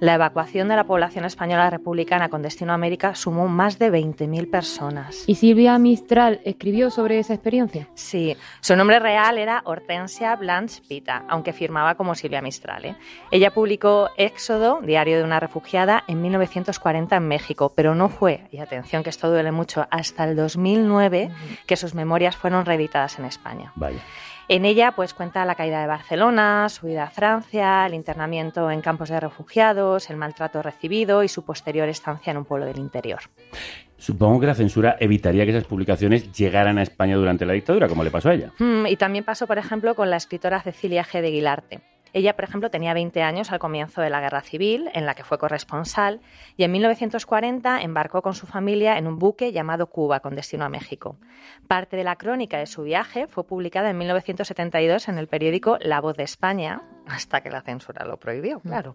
La evacuación de la población española republicana con destino a América sumó más de 20.000 personas. ¿Y Silvia Mistral escribió sobre esa experiencia? Sí, su nombre real era Hortensia Blanche Pita, aunque firmaba como Silvia Mistral. ¿eh? Ella publicó Éxodo, diario de una refugiada, en 1940 en México, pero no fue, y atención que esto duele mucho, hasta el 2009 que sus memorias fueron reeditadas en España. Vaya. En ella pues cuenta la caída de Barcelona, su ida a Francia, el internamiento en campos de refugiados, el maltrato recibido y su posterior estancia en un pueblo del interior. Supongo que la censura evitaría que esas publicaciones llegaran a España durante la dictadura, como le pasó a ella. Mm, y también pasó, por ejemplo, con la escritora Cecilia G. de Guilarte. Ella, por ejemplo, tenía 20 años al comienzo de la Guerra Civil, en la que fue corresponsal, y en 1940 embarcó con su familia en un buque llamado Cuba, con destino a México. Parte de la crónica de su viaje fue publicada en 1972 en el periódico La Voz de España, hasta que la censura lo prohibió, claro.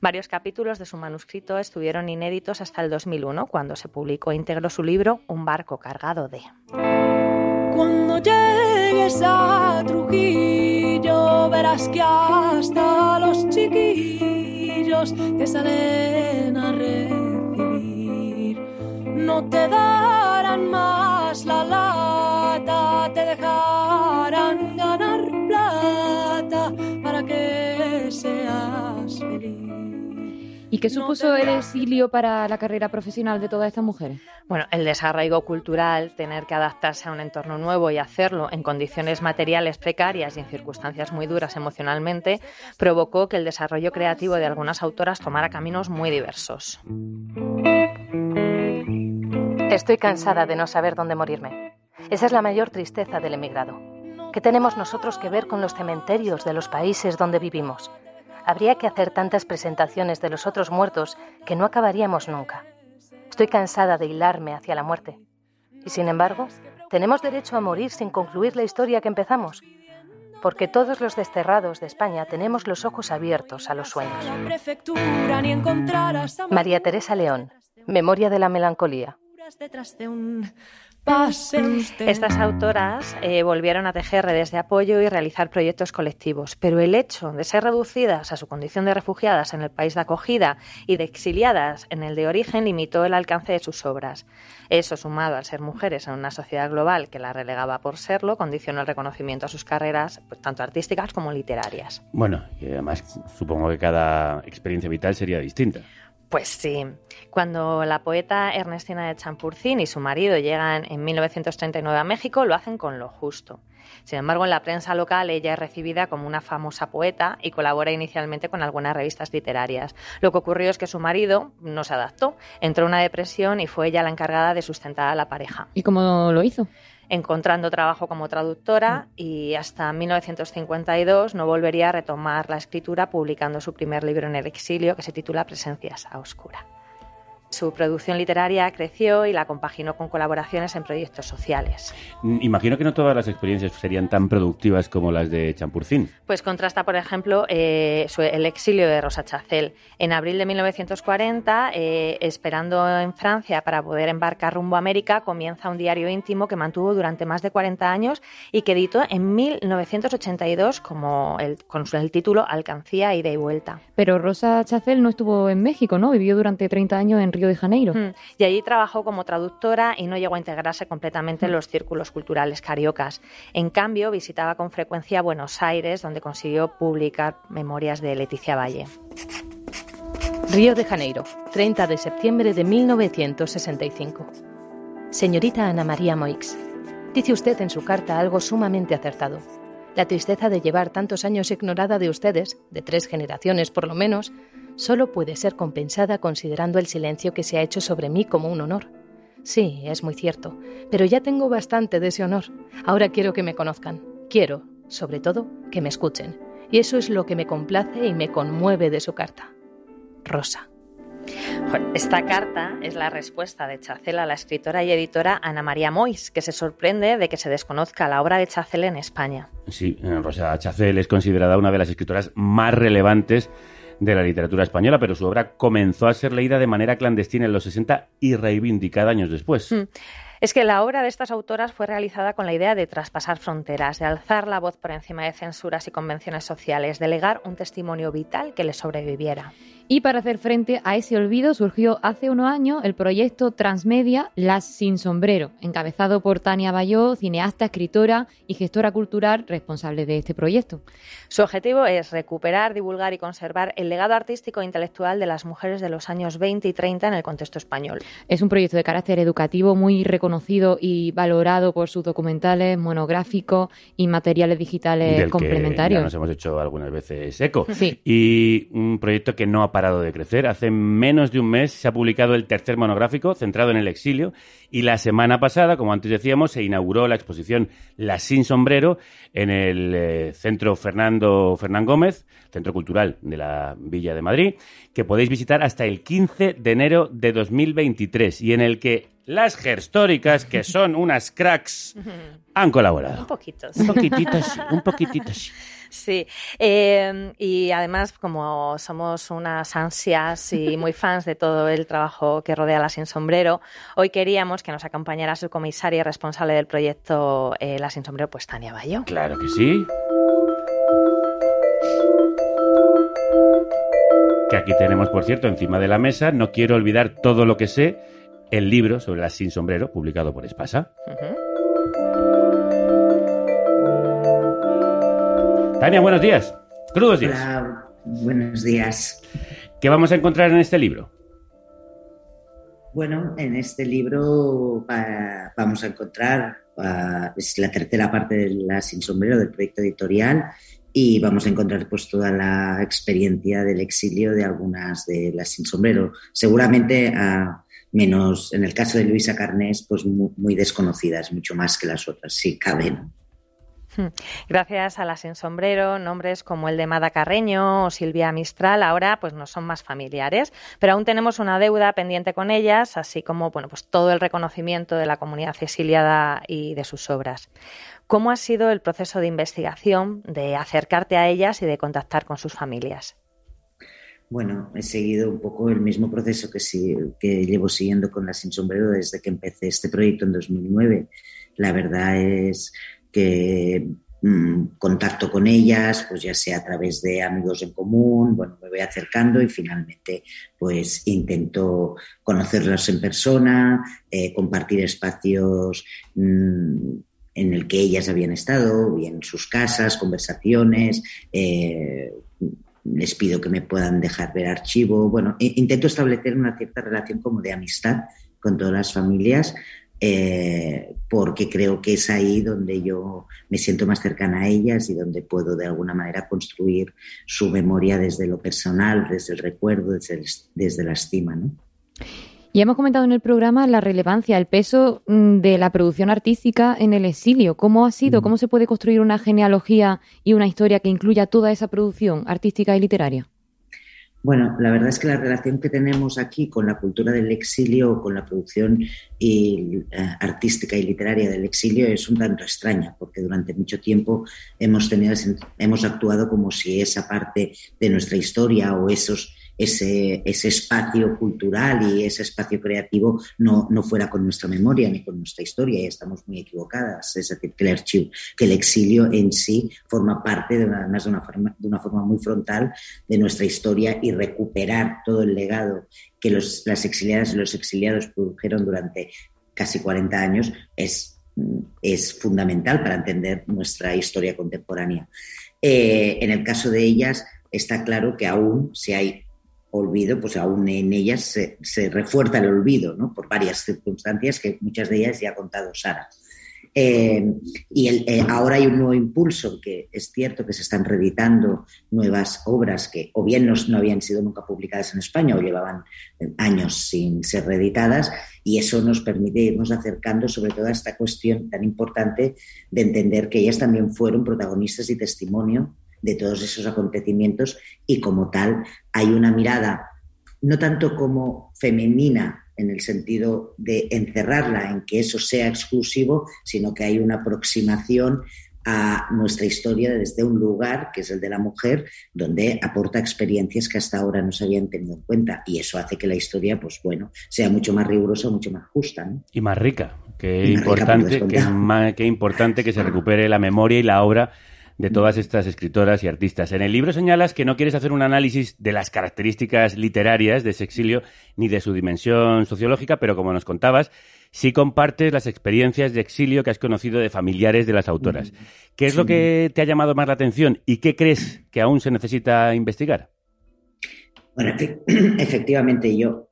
Varios capítulos de su manuscrito estuvieron inéditos hasta el 2001, cuando se publicó íntegro su libro Un barco cargado de. Llegues a Trujillo verás que hasta los chiquillos que salen a recibir. No te darán más la lata, ¿Y qué supuso el exilio para la carrera profesional de todas estas mujeres? Bueno, el desarraigo cultural, tener que adaptarse a un entorno nuevo y hacerlo en condiciones materiales precarias y en circunstancias muy duras emocionalmente, provocó que el desarrollo creativo de algunas autoras tomara caminos muy diversos. Estoy cansada de no saber dónde morirme. Esa es la mayor tristeza del emigrado. ¿Qué tenemos nosotros que ver con los cementerios de los países donde vivimos? Habría que hacer tantas presentaciones de los otros muertos que no acabaríamos nunca. Estoy cansada de hilarme hacia la muerte. Y sin embargo, tenemos derecho a morir sin concluir la historia que empezamos. Porque todos los desterrados de España tenemos los ojos abiertos a los sueños. María Teresa León, Memoria de la Melancolía. detrás de un pase usted. Estas autoras eh, volvieron a tejer redes de apoyo y realizar proyectos colectivos, pero el hecho de ser reducidas a su condición de refugiadas en el país de acogida y de exiliadas en el de origen limitó el alcance de sus obras. Eso, sumado al ser mujeres en una sociedad global que las relegaba por serlo, condicionó el reconocimiento a sus carreras, pues, tanto artísticas como literarias. Bueno, y además supongo que cada experiencia vital sería distinta. Pues sí. Cuando la poeta Ernestina de Champurcín y su marido llegan en 1939 a México, lo hacen con lo justo. Sin embargo, en la prensa local ella es recibida como una famosa poeta y colabora inicialmente con algunas revistas literarias. Lo que ocurrió es que su marido no se adaptó, entró en una depresión y fue ella la encargada de sustentar a la pareja. ¿Y cómo lo hizo? Encontrando trabajo como traductora y hasta 1952 no volvería a retomar la escritura publicando su primer libro en el exilio que se titula Presencias a Oscura. Su producción literaria creció y la compaginó con colaboraciones en proyectos sociales. Mm, Imagino que no todas las experiencias serían tan productivas como las de Champurcín. Pues contrasta, por ejemplo, eh, su- el exilio de Rosa Chacel. En abril de 1940, eh, esperando en Francia para poder embarcar rumbo a América, comienza un diario íntimo que mantuvo durante más de 40 años y que editó en 1982 como el, con el título Alcancía, ida y vuelta. Pero Rosa Chacel no estuvo en México, ¿no? Vivió durante 30 años en Río de Janeiro. Mm, Y allí trabajó como traductora y no llegó a integrarse completamente en los círculos culturales cariocas. En cambio, visitaba con frecuencia Buenos Aires, donde consiguió publicar memorias de Leticia Valle. Río de Janeiro, 30 de septiembre de 1965. Señorita Ana María Moix, dice usted en su carta algo sumamente acertado. La tristeza de llevar tantos años ignorada de ustedes, de tres generaciones por lo menos, solo puede ser compensada considerando el silencio que se ha hecho sobre mí como un honor. Sí, es muy cierto, pero ya tengo bastante de ese honor. Ahora quiero que me conozcan. Quiero, sobre todo, que me escuchen. Y eso es lo que me complace y me conmueve de su carta. Rosa. Esta carta es la respuesta de Chacel a la escritora y editora Ana María Mois, que se sorprende de que se desconozca la obra de Chacel en España. Sí, eh, Rosa Chacel es considerada una de las escritoras más relevantes de la literatura española, pero su obra comenzó a ser leída de manera clandestina en los 60 y reivindicada años después. Mm. Es que la obra de estas autoras fue realizada con la idea de traspasar fronteras, de alzar la voz por encima de censuras y convenciones sociales, de legar un testimonio vital que les sobreviviera. Y para hacer frente a ese olvido surgió hace unos años el proyecto transmedia Las Sin Sombrero, encabezado por Tania Bayó, cineasta, escritora y gestora cultural responsable de este proyecto. Su objetivo es recuperar, divulgar y conservar el legado artístico e intelectual de las mujeres de los años 20 y 30 en el contexto español. Es un proyecto de carácter educativo muy reconocido y valorado por sus documentales, monográficos y materiales digitales del complementarios. que ya nos hemos hecho algunas veces eco. Sí. Y un proyecto que no ha parado de crecer. Hace menos de un mes se ha publicado el tercer monográfico centrado en el exilio y la semana pasada, como antes decíamos, se inauguró la exposición La Sin Sombrero en el eh, Centro Fernando Fernán Gómez, Centro Cultural de la Villa de Madrid, que podéis visitar hasta el 15 de enero de 2023 y en el que las gestóricas, que son unas cracks, han colaborado. Un poquito. Un poquitito sí, un poquitito sí. Sí, eh, y además como somos unas ansias y muy fans de todo el trabajo que rodea la Sin Sombrero, hoy queríamos que nos acompañara su comisaria y responsable del proyecto eh, La Sin Sombrero, pues Tania Bayo. Claro que sí. Que aquí tenemos, por cierto, encima de la mesa, no quiero olvidar todo lo que sé, el libro sobre la Sin Sombrero, publicado por Espasa. Tania, buenos días. Crudos días. Hola, buenos días. ¿Qué vamos a encontrar en este libro? Bueno, en este libro va- vamos a encontrar, ah, es la tercera parte de La Sin Sombrero del proyecto editorial y vamos a encontrar pues toda la experiencia del exilio de algunas de las Sin Sombrero. Seguramente, ah, menos en el caso de Luisa Carnés, pues muy, muy desconocidas, mucho más que las otras, sí, caben. Gracias a la Sin Sombrero, nombres como el de Mada Carreño o Silvia Mistral ahora pues nos son más familiares, pero aún tenemos una deuda pendiente con ellas, así como bueno, pues todo el reconocimiento de la comunidad exiliada y de sus obras. ¿Cómo ha sido el proceso de investigación, de acercarte a ellas y de contactar con sus familias? Bueno, he seguido un poco el mismo proceso que, sí- que llevo siguiendo con la Sin Sombrero desde que empecé este proyecto en 2009. La verdad es que mm, contacto con ellas, pues ya sea a través de amigos en común, bueno, me voy acercando y finalmente pues intento conocerlas en persona, eh, compartir espacios mm, en el que ellas habían estado, bien sus casas, conversaciones, eh, les pido que me puedan dejar ver archivo. Bueno, intento establecer una cierta relación como de amistad con todas las familias, eh, porque creo que es ahí donde yo me siento más cercana a ellas y donde puedo de alguna manera construir su memoria desde lo personal, desde el recuerdo, desde, el- desde la estima. ¿no? Y hemos comentado en el programa la relevancia, el peso mm, de la producción artística en el exilio. ¿Cómo ha sido? ¿Cómo se puede construir una genealogía y una historia que incluya toda esa producción artística y literaria? Bueno, la verdad es que la relación que tenemos aquí con la cultura del exilio, con la producción eh, artística y literaria del exilio es un tanto extraña, porque durante mucho tiempo hemos, tenido, hemos actuado como si esa parte de nuestra historia o esos, ese, ese espacio cultural y ese espacio creativo no, no fuera con nuestra memoria ni con nuestra historia y estamos muy equivocadas. Es decir, que el, archivo, que el exilio en sí forma parte, de una, además de una, forma, de una forma muy frontal, de nuestra historia y recuperar todo el legado que las exiliadas y los exiliados produjeron durante casi 40 años es, es fundamental para entender nuestra historia contemporánea. Eh, en el caso de ellas, está claro que aún si hay olvido, pues aún en ellas se, refuerza el olvido, ¿no? Por varias circunstancias que muchas de ellas ya ha contado Sara. Eh, y eh, ahora hay un nuevo impulso, que es cierto que se están reeditando nuevas obras que o bien no, no habían sido nunca publicadas en España o llevaban años sin ser reeditadas, y eso nos permite irnos acercando sobre todo a esta cuestión tan importante de entender que ellas también fueron protagonistas y testimonio de todos esos acontecimientos y como tal hay una mirada no tanto como femenina en el sentido de encerrarla en que eso sea exclusivo, sino que hay una aproximación a nuestra historia desde un lugar, que es el de la mujer, donde aporta experiencias que hasta ahora no se habían tenido en cuenta. Y eso hace que la historia, pues bueno, sea mucho más rigurosa, mucho más justa. ¿no? Y más rica. Qué Y más importante, qué importante que se recupere la memoria y la obra de todas estas escritoras y artistas. En el libro señalas que no quieres hacer un análisis de las características literarias de ese exilio ni de su dimensión sociológica, pero como nos contabas, sí compartes las experiencias de exilio que has conocido de familiares de las autoras. ¿Qué es lo que te ha llamado más la atención y qué crees que aún se necesita investigar? Bueno, efe- efectivamente yo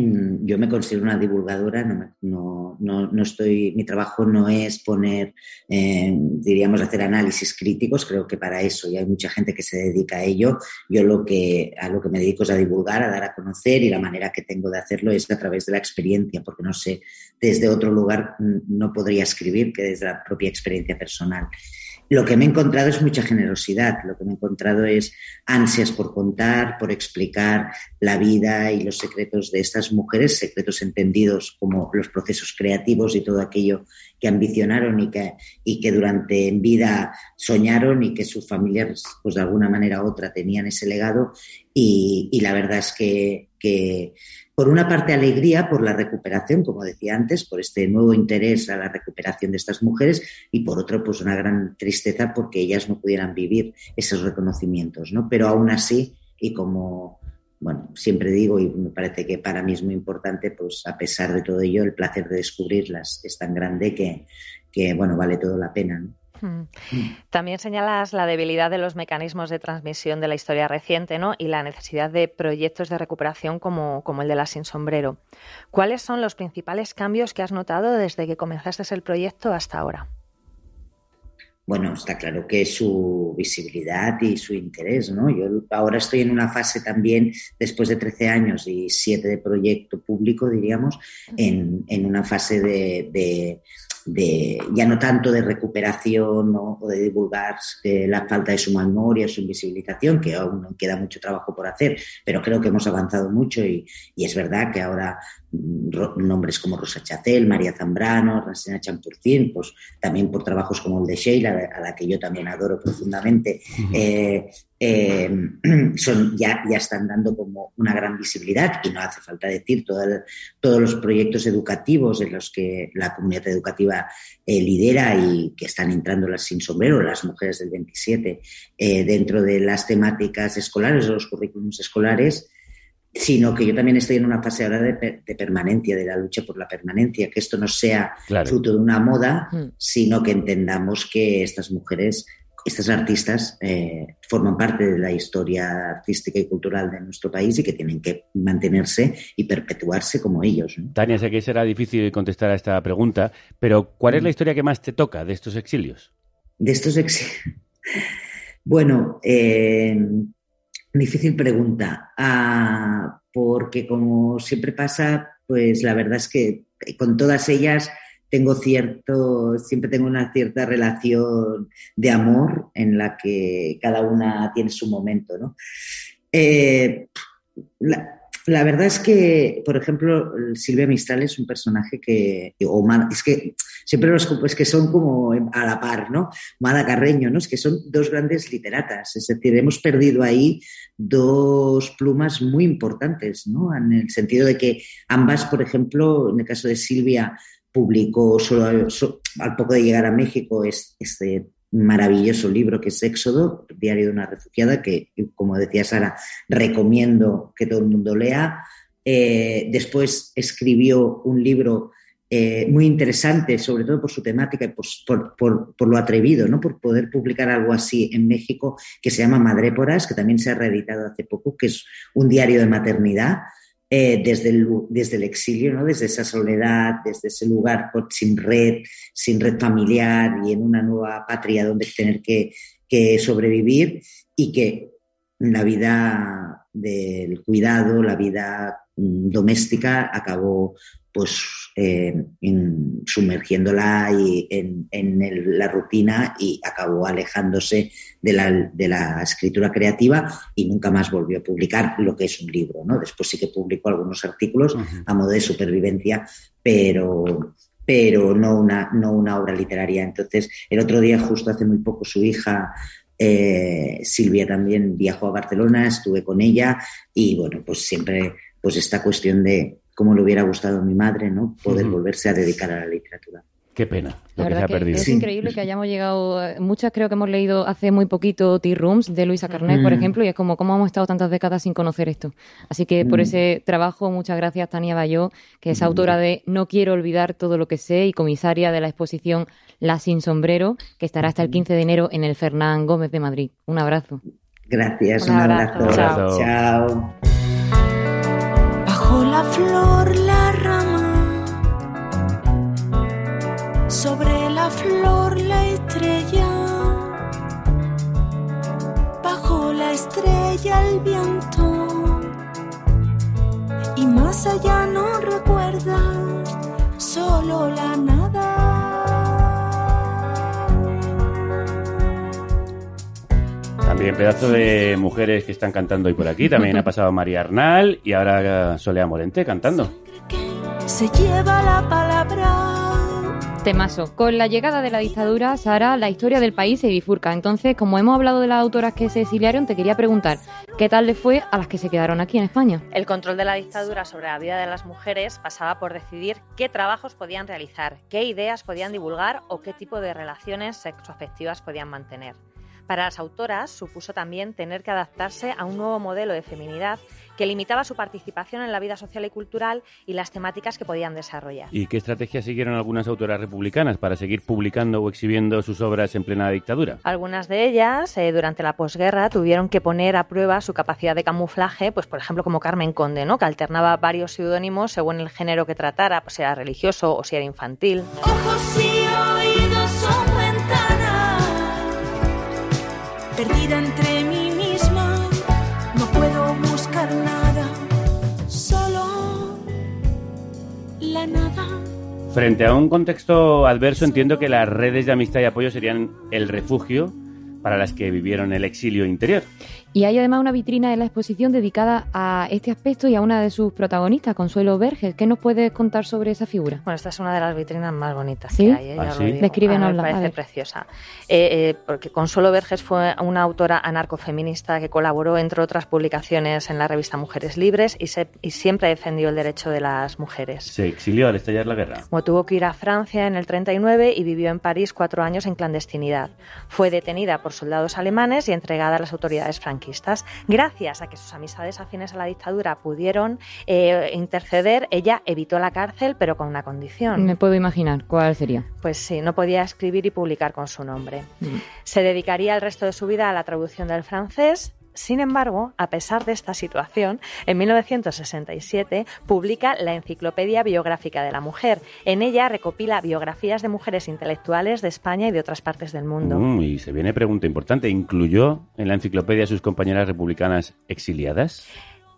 yo me considero una divulgadora, no, no, no, no estoy, mi trabajo no es poner, eh, diríamos, hacer análisis críticos, creo que para eso y hay mucha gente que se dedica a ello. Yo lo que, a lo que me dedico es a divulgar, a dar a conocer y la manera que tengo de hacerlo es a través de la experiencia, porque no sé, desde otro lugar mm, no podría escribir que desde la propia experiencia personal. Lo que me he encontrado es mucha generosidad, lo que me he encontrado es ansias por contar, por explicar la vida y los secretos de estas mujeres, secretos entendidos como los procesos creativos y todo aquello que ambicionaron y que, y que durante en vida soñaron y que sus familias, pues de alguna manera u otra, tenían ese legado. Y, y la verdad es que, que, por una parte, alegría por la recuperación, como decía antes, por este nuevo interés a la recuperación de estas mujeres, y por otro, pues una gran tristeza porque ellas no pudieran vivir esos reconocimientos, ¿no? Pero aún así, y como bueno, siempre digo, y me parece que para mí es muy importante, pues a pesar de todo ello, el placer de descubrirlas es tan grande que, que bueno, vale todo la pena. Mm. También señalas la debilidad de los mecanismos de transmisión de la historia reciente ¿no? y la necesidad de proyectos de recuperación como, como el de la Sin Sombrero. ¿Cuáles son los principales cambios que has notado desde que comenzaste el proyecto hasta ahora? Bueno, está claro que su visibilidad y su interés, ¿no? Yo ahora estoy en una fase también, después de 13 años y 7 de proyecto público, diríamos, en, en una fase de, de, de, ya no tanto de recuperación ¿no? o de divulgar eh, la falta de su memoria, su invisibilización, que aún queda mucho trabajo por hacer, pero creo que hemos avanzado mucho y, y es verdad que ahora nombres como Rosa Chacel, María Zambrano, Rasina Champurcín, pues también por trabajos como el de Sheila, a la que yo también adoro profundamente, eh, eh, son, ya, ya están dando como una gran visibilidad y no hace falta decir todo el, todos los proyectos educativos en los que la comunidad educativa eh, lidera y que están entrando las sin sombrero, las mujeres del 27, dentro de las temáticas escolares o los currículums escolares sino que yo también estoy en una fase ahora de, de, permanencia, de la lucha por la permanencia, que esto no sea claro. fruto de una moda, mm. sino que entendamos que estas mujeres, estas artistas, eh, forman parte de la historia artística y cultural de nuestro país y que tienen que mantenerse y perpetuarse como ellos. ¿no? Tania, sé que será difícil contestar a esta pregunta, pero ¿cuál es la historia que más te toca de estos exilios? De estos exilios. Bueno, eh, Difícil pregunta, ah, porque como siempre pasa, pues la verdad es que con todas ellas tengo cierto, siempre tengo una cierta relación de amor en la que cada una tiene su momento, ¿no? Eh, la, verdad es que, por ejemplo, Silvia Mistral es un personaje que, o es que siempre los es que son como a la par, ¿no? Mada Carreño, ¿no? Es que son dos grandes literatas, es decir, hemos perdido ahí dos plumas muy importantes, ¿no? En el sentido de que ambas, por ejemplo, en el caso de Silvia, publicó solo al poco de llegar a México este maravilloso libro que es Éxodo, Diario de una refugiada, que, como decía Sara, recomiendo que todo el mundo lea. Eh, después escribió un libro eh, muy interesante, sobre todo por su temática y por, por, por, por, lo atrevido, ¿no? por poder publicar algo así en México, que se llama Madréporas, que también se ha reeditado hace poco, que es un diario de maternidad. Eh, desde, el, desde el exilio, ¿no? desde esa soledad, desde ese lugar sin red, sin red familiar y en una nueva patria donde tener que, que sobrevivir y que la vida del cuidado, la vida doméstica acabó pues eh, en, sumergiéndola y en, en el, la rutina y acabó alejándose de la, de la, escritura creativa y nunca más volvió a publicar lo que es un libro. ¿no? Después sí que publicó algunos artículos a modo de supervivencia, pero, pero no, una, no una obra literaria. Entonces, el otro día, justo hace muy poco, su hija eh, Silvia también viajó a Barcelona, estuve con ella y bueno, pues siempre pues esta cuestión de cómo le hubiera gustado a mi madre, ¿no? Poder uh -huh. volverse a dedicar a la literatura. Qué pena lo la que se ha que perdido. Es increíble que hayamos llegado. Muchas creo que hemos leído hace muy poquito Tea Rooms de Luisa Carnet, mm. por ejemplo, y es como cómo hemos estado tantas décadas sin conocer esto. Así que por Mm. ese trabajo, muchas gracias, Tania Bayó, que es autora de No quiero olvidar todo lo que sé y comisaria de la exposición La Sin Sombrero, que estará hasta el 15 de enero en el Fernán Gómez de Madrid. Un abrazo. Gracias, Un un, abrazo. abrazo. Chao. Chao. Bajo la flor la rama, sobre la flor la estrella, bajo la estrella el viento, y más allá no recuerdas, solo la nada. También pedazo de mujeres que están cantando hoy por aquí. También ha pasado María Arnal y ahora Solea Morente cantando. Se lleva la palabra. Temazo. Con la llegada de la dictadura, Sara, la historia del país se bifurca. Entonces, como hemos hablado de las autoras que se exiliaron, te quería preguntar, ¿qué tal le fue a las que se quedaron aquí en España? El control de la dictadura sobre la vida de las mujeres pasaba por decidir qué trabajos podían realizar, qué ideas podían divulgar o qué tipo de relaciones sexoafectivas podían mantener. Para las autoras supuso también tener que adaptarse a un nuevo modelo de feminidad que limitaba su participación en la vida social y cultural y las temáticas que podían desarrollar. ¿Y qué estrategia siguieron algunas autoras republicanas para seguir publicando o exhibiendo sus obras en plena dictadura? Algunas de ellas, eh, durante la posguerra, tuvieron que poner a prueba su capacidad de camuflaje, pues por ejemplo como Carmen Conde, ¿no? que alternaba varios seudónimos según el género que tratara, pues si era religioso o si era infantil. Ojos y oídos Frente a un contexto adverso, entiendo que las redes de amistad y apoyo serían el refugio para las que vivieron el exilio interior. Y hay además una vitrina en la exposición dedicada a este aspecto y a una de sus protagonistas, Consuelo Verges. ¿Qué nos puedes contar sobre esa figura? Bueno, esta es una de las vitrinas más bonitas ¿Sí? que hay. ¿eh? ¿Ah, sí? Descríbenosla, Ah, me parece preciosa. Eh, eh, porque Consuelo Verges fue una autora anarcofeminista que colaboró, entre otras publicaciones, en la revista Mujeres Libres y, se- y siempre defendió el derecho de las mujeres. Se exilió al estallar la guerra. Como tuvo que ir a Francia en el 39 y vivió en París cuatro años en clandestinidad. Fue detenida por soldados alemanes y entregada a las autoridades franquistas. Gracias a que sus amistades afines a la dictadura pudieron eh, interceder, ella evitó la cárcel, pero con una condición. Me puedo imaginar cuál sería. Pues sí, no podía escribir y publicar con su nombre. Se dedicaría el resto de su vida a la traducción del francés. Sin embargo, a pesar de esta situación, en 1967 publica la Enciclopedia Biográfica de la Mujer. En ella recopila biografías de mujeres intelectuales de España y de otras partes del mundo. Mm, y se viene pregunta importante. ¿Incluyó en la enciclopedia a sus compañeras republicanas exiliadas?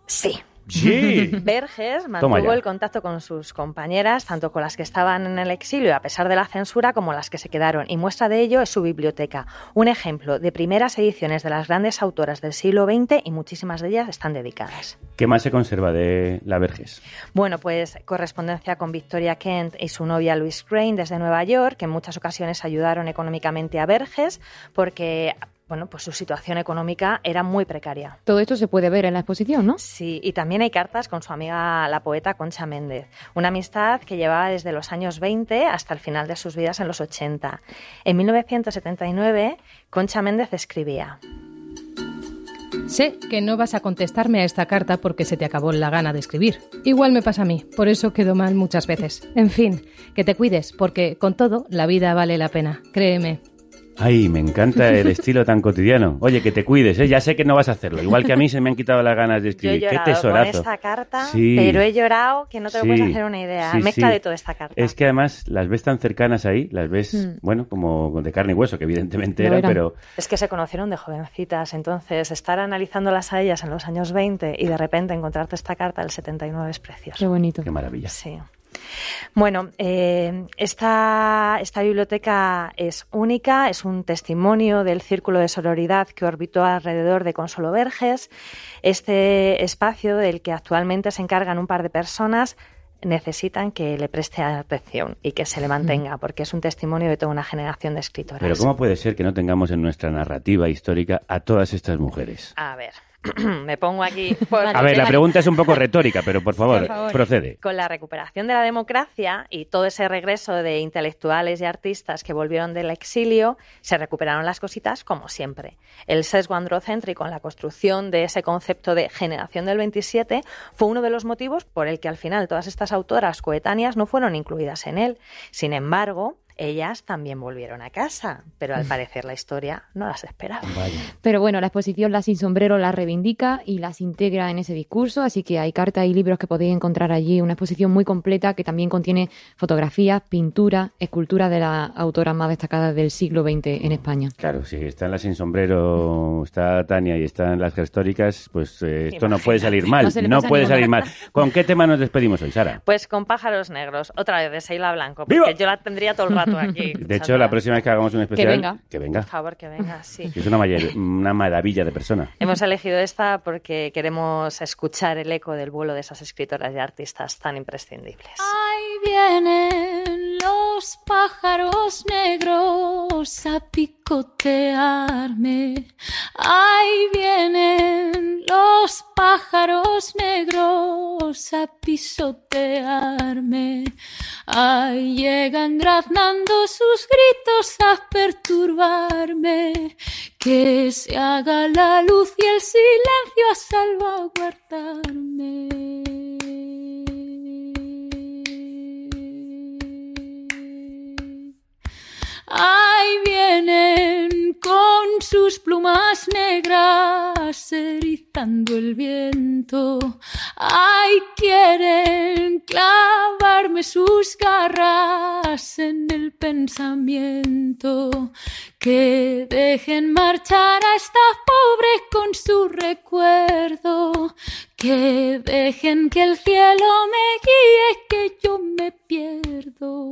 Sí. Sí. Verges mantuvo el contacto con sus compañeras, tanto con las que estaban en el exilio a pesar de la censura como las que se quedaron, y muestra de ello es su biblioteca, un ejemplo de primeras ediciones de las grandes autoras del siglo XX y muchísimas de ellas están dedicadas. ¿Qué más se conserva de la Verges? Bueno, pues correspondencia con Victoria Kent y su novia Louise Crane desde Nueva York, que en muchas ocasiones ayudaron económicamente a Verges porque bueno, pues su situación económica era muy precaria. Todo esto se puede ver en la exposición, ¿no? Sí, y también hay cartas con su amiga la poeta Concha Méndez, una amistad que llevaba desde los años 20 hasta el final de sus vidas en los 80. En 1979, Concha Méndez escribía. Sé que no vas a contestarme a esta carta porque se te acabó la gana de escribir. Igual me pasa a mí, por eso quedo mal muchas veces. En fin, que te cuides, porque con todo la vida vale la pena, créeme. Ay, me encanta el estilo tan cotidiano. Oye, que te cuides, ¿eh? Ya sé que no vas a hacerlo. Igual que a mí se me han quitado las ganas de Yo he escribir. Qué llorado tesorazo. con esta carta, Sí. pero he llorado que no te lo Sí, puedes hacer una idea. sí, Mezcla sí. de toda esta carta. Es que además las ves tan cercanas ahí, las ves, Mm. bueno, como de carne y hueso, que evidentemente Lo eran, eran. pero Es que se conocieron de jovencitas, entonces estar analizándolas a ellas en los años 20 y de repente encontrarte esta carta del 79 es precioso. Qué bonito. qué maravilla. Sí. Bueno, eh, esta, esta biblioteca es única, es un testimonio del círculo de sororidad que orbitó alrededor de Consuelo Verges. Este espacio del que actualmente se encargan un par de personas necesitan que le preste atención y que se le mantenga, porque es un testimonio de toda una generación de escritoras. Pero ¿cómo puede ser que no tengamos en nuestra narrativa histórica a todas estas mujeres? A ver, me pongo aquí. por- A ver, la pregunta es un poco retórica, pero por favor, Por favor. procede. Con la recuperación de la democracia y todo ese regreso de intelectuales y artistas que volvieron del exilio, se recuperaron las cositas como siempre. El sesgo androcéntrico en la construcción de ese concepto de generación del 27 fue uno de los motivos por el que al final todas estas autoras coetáneas no fueron incluidas en él. Sin embargo, Ellas también volvieron a casa, pero al parecer la historia no las esperaba. Pero bueno, la exposición La Sin Sombrero las reivindica y las integra en ese discurso, así que hay cartas y libros que podéis encontrar allí, una exposición muy completa que también contiene fotografías, pinturas, esculturas de las autoras más destacadas del siglo XX en España. Claro, si está en la sin sombrero, está Tania y están las históricas, pues eh, esto no puede salir mal, No puede salir mal. ¿Con qué tema nos despedimos hoy, Sara? Pues con pájaros negros, otra vez de Seila Blanco, porque ¡Viva! yo la tendría todo el rato aquí. De hecho, la próxima vez que hagamos un especial, venga. que venga. Por favor, que venga, sí. Es una, una maravilla de persona. Hemos elegido esta porque queremos escuchar el eco del vuelo de esas escritoras y artistas tan imprescindibles. Ahí vienen los pájaros negros a picotearme. Ahí vienen los pájaros negros a pisotearme. Ahí llegan graznando sus gritos a perturbarme. Que se haga la luz y el silencio a salvaguardarme. Ahí vienen con sus plumas negras erizando el viento. Ahí quieren clavarme sus garras en el pensamiento. Que dejen marchar a esta pobre con su recuerdo. Que dejen que el cielo me guíe, que yo me pierdo.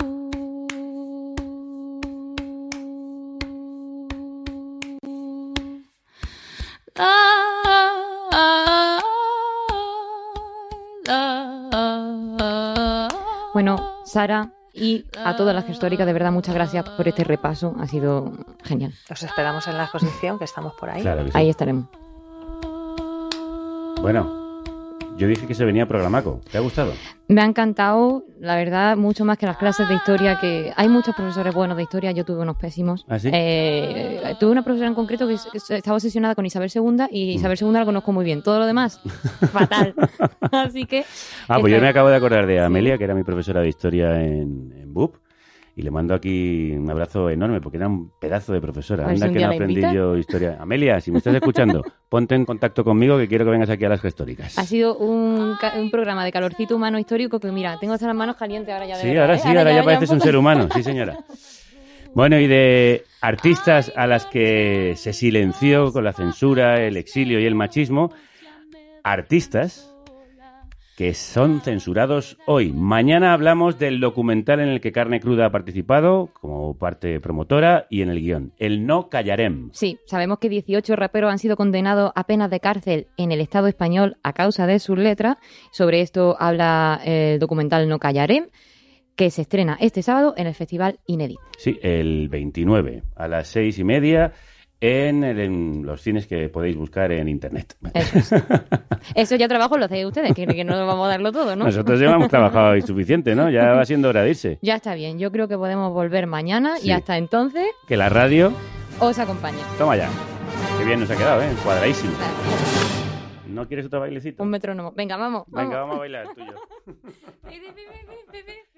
Bueno, Sara y a todas las históricas, de verdad, muchas gracias por este repaso. Ha sido genial. Os esperamos en la exposición, que estamos por ahí. Claro que sí. Ahí estaremos. Bueno, yo dije que se venía programaco. ¿Te ha gustado? Me ha encantado, la verdad, mucho más que las clases de historia, que hay muchos profesores buenos de historia, yo tuve unos pésimos. ¿Ah, sí? Eh, tuve una profesora en concreto que, estaba obsesionada con Isabel II y Isabel II la conozco muy bien. Todo lo demás, fatal. Así que... Ah, pues yo me acabo de acordar de Amelia, que era mi profesora de historia en, en BUP. Y le mando aquí un abrazo enorme porque era un pedazo de profesora. Anda que no aprendí invita. yo historia. Amelia, si me estás escuchando, ponte en contacto conmigo que quiero que vengas aquí a las históricas. Ha sido un, un programa de calorcito humano histórico que, mira, tengo hasta las manos calientes ahora ya de Sí, verdad, ahora ¿eh? sí, ahora ya pareces un ser humano, sí señora. Bueno, y de artistas a las que se silenció con la censura, el exilio y el machismo, artistas que son censurados hoy. Mañana hablamos del documental en el que Carne Cruda ha participado como parte promotora y en el guion, El No Callarem. Sí, sabemos que 18 raperos han sido condenados a penas de cárcel en el Estado español a causa de sus letras. Sobre esto habla el documental No Callaré, que se estrena este sábado en el Festival Inédit. Sí, el 29 a las seis y media en, el- en los cines que podéis buscar en internet. Eso ya trabajo lo hacéis ustedes, que, que no vamos a darlo todo, ¿no? Nosotros ya hemos trabajado suficiente, ¿no? Ya va siendo hora de irse. Ya está bien, yo creo que podemos volver mañana Sí. y hasta entonces Que la radio, os acompañe. toma ya. Qué bien nos ha quedado, ¿eh? Cuadradísimo. ¿No quieres otro bailecito? Un metrónomo. Venga, vamos. Venga, vamos. vamos a bailar tú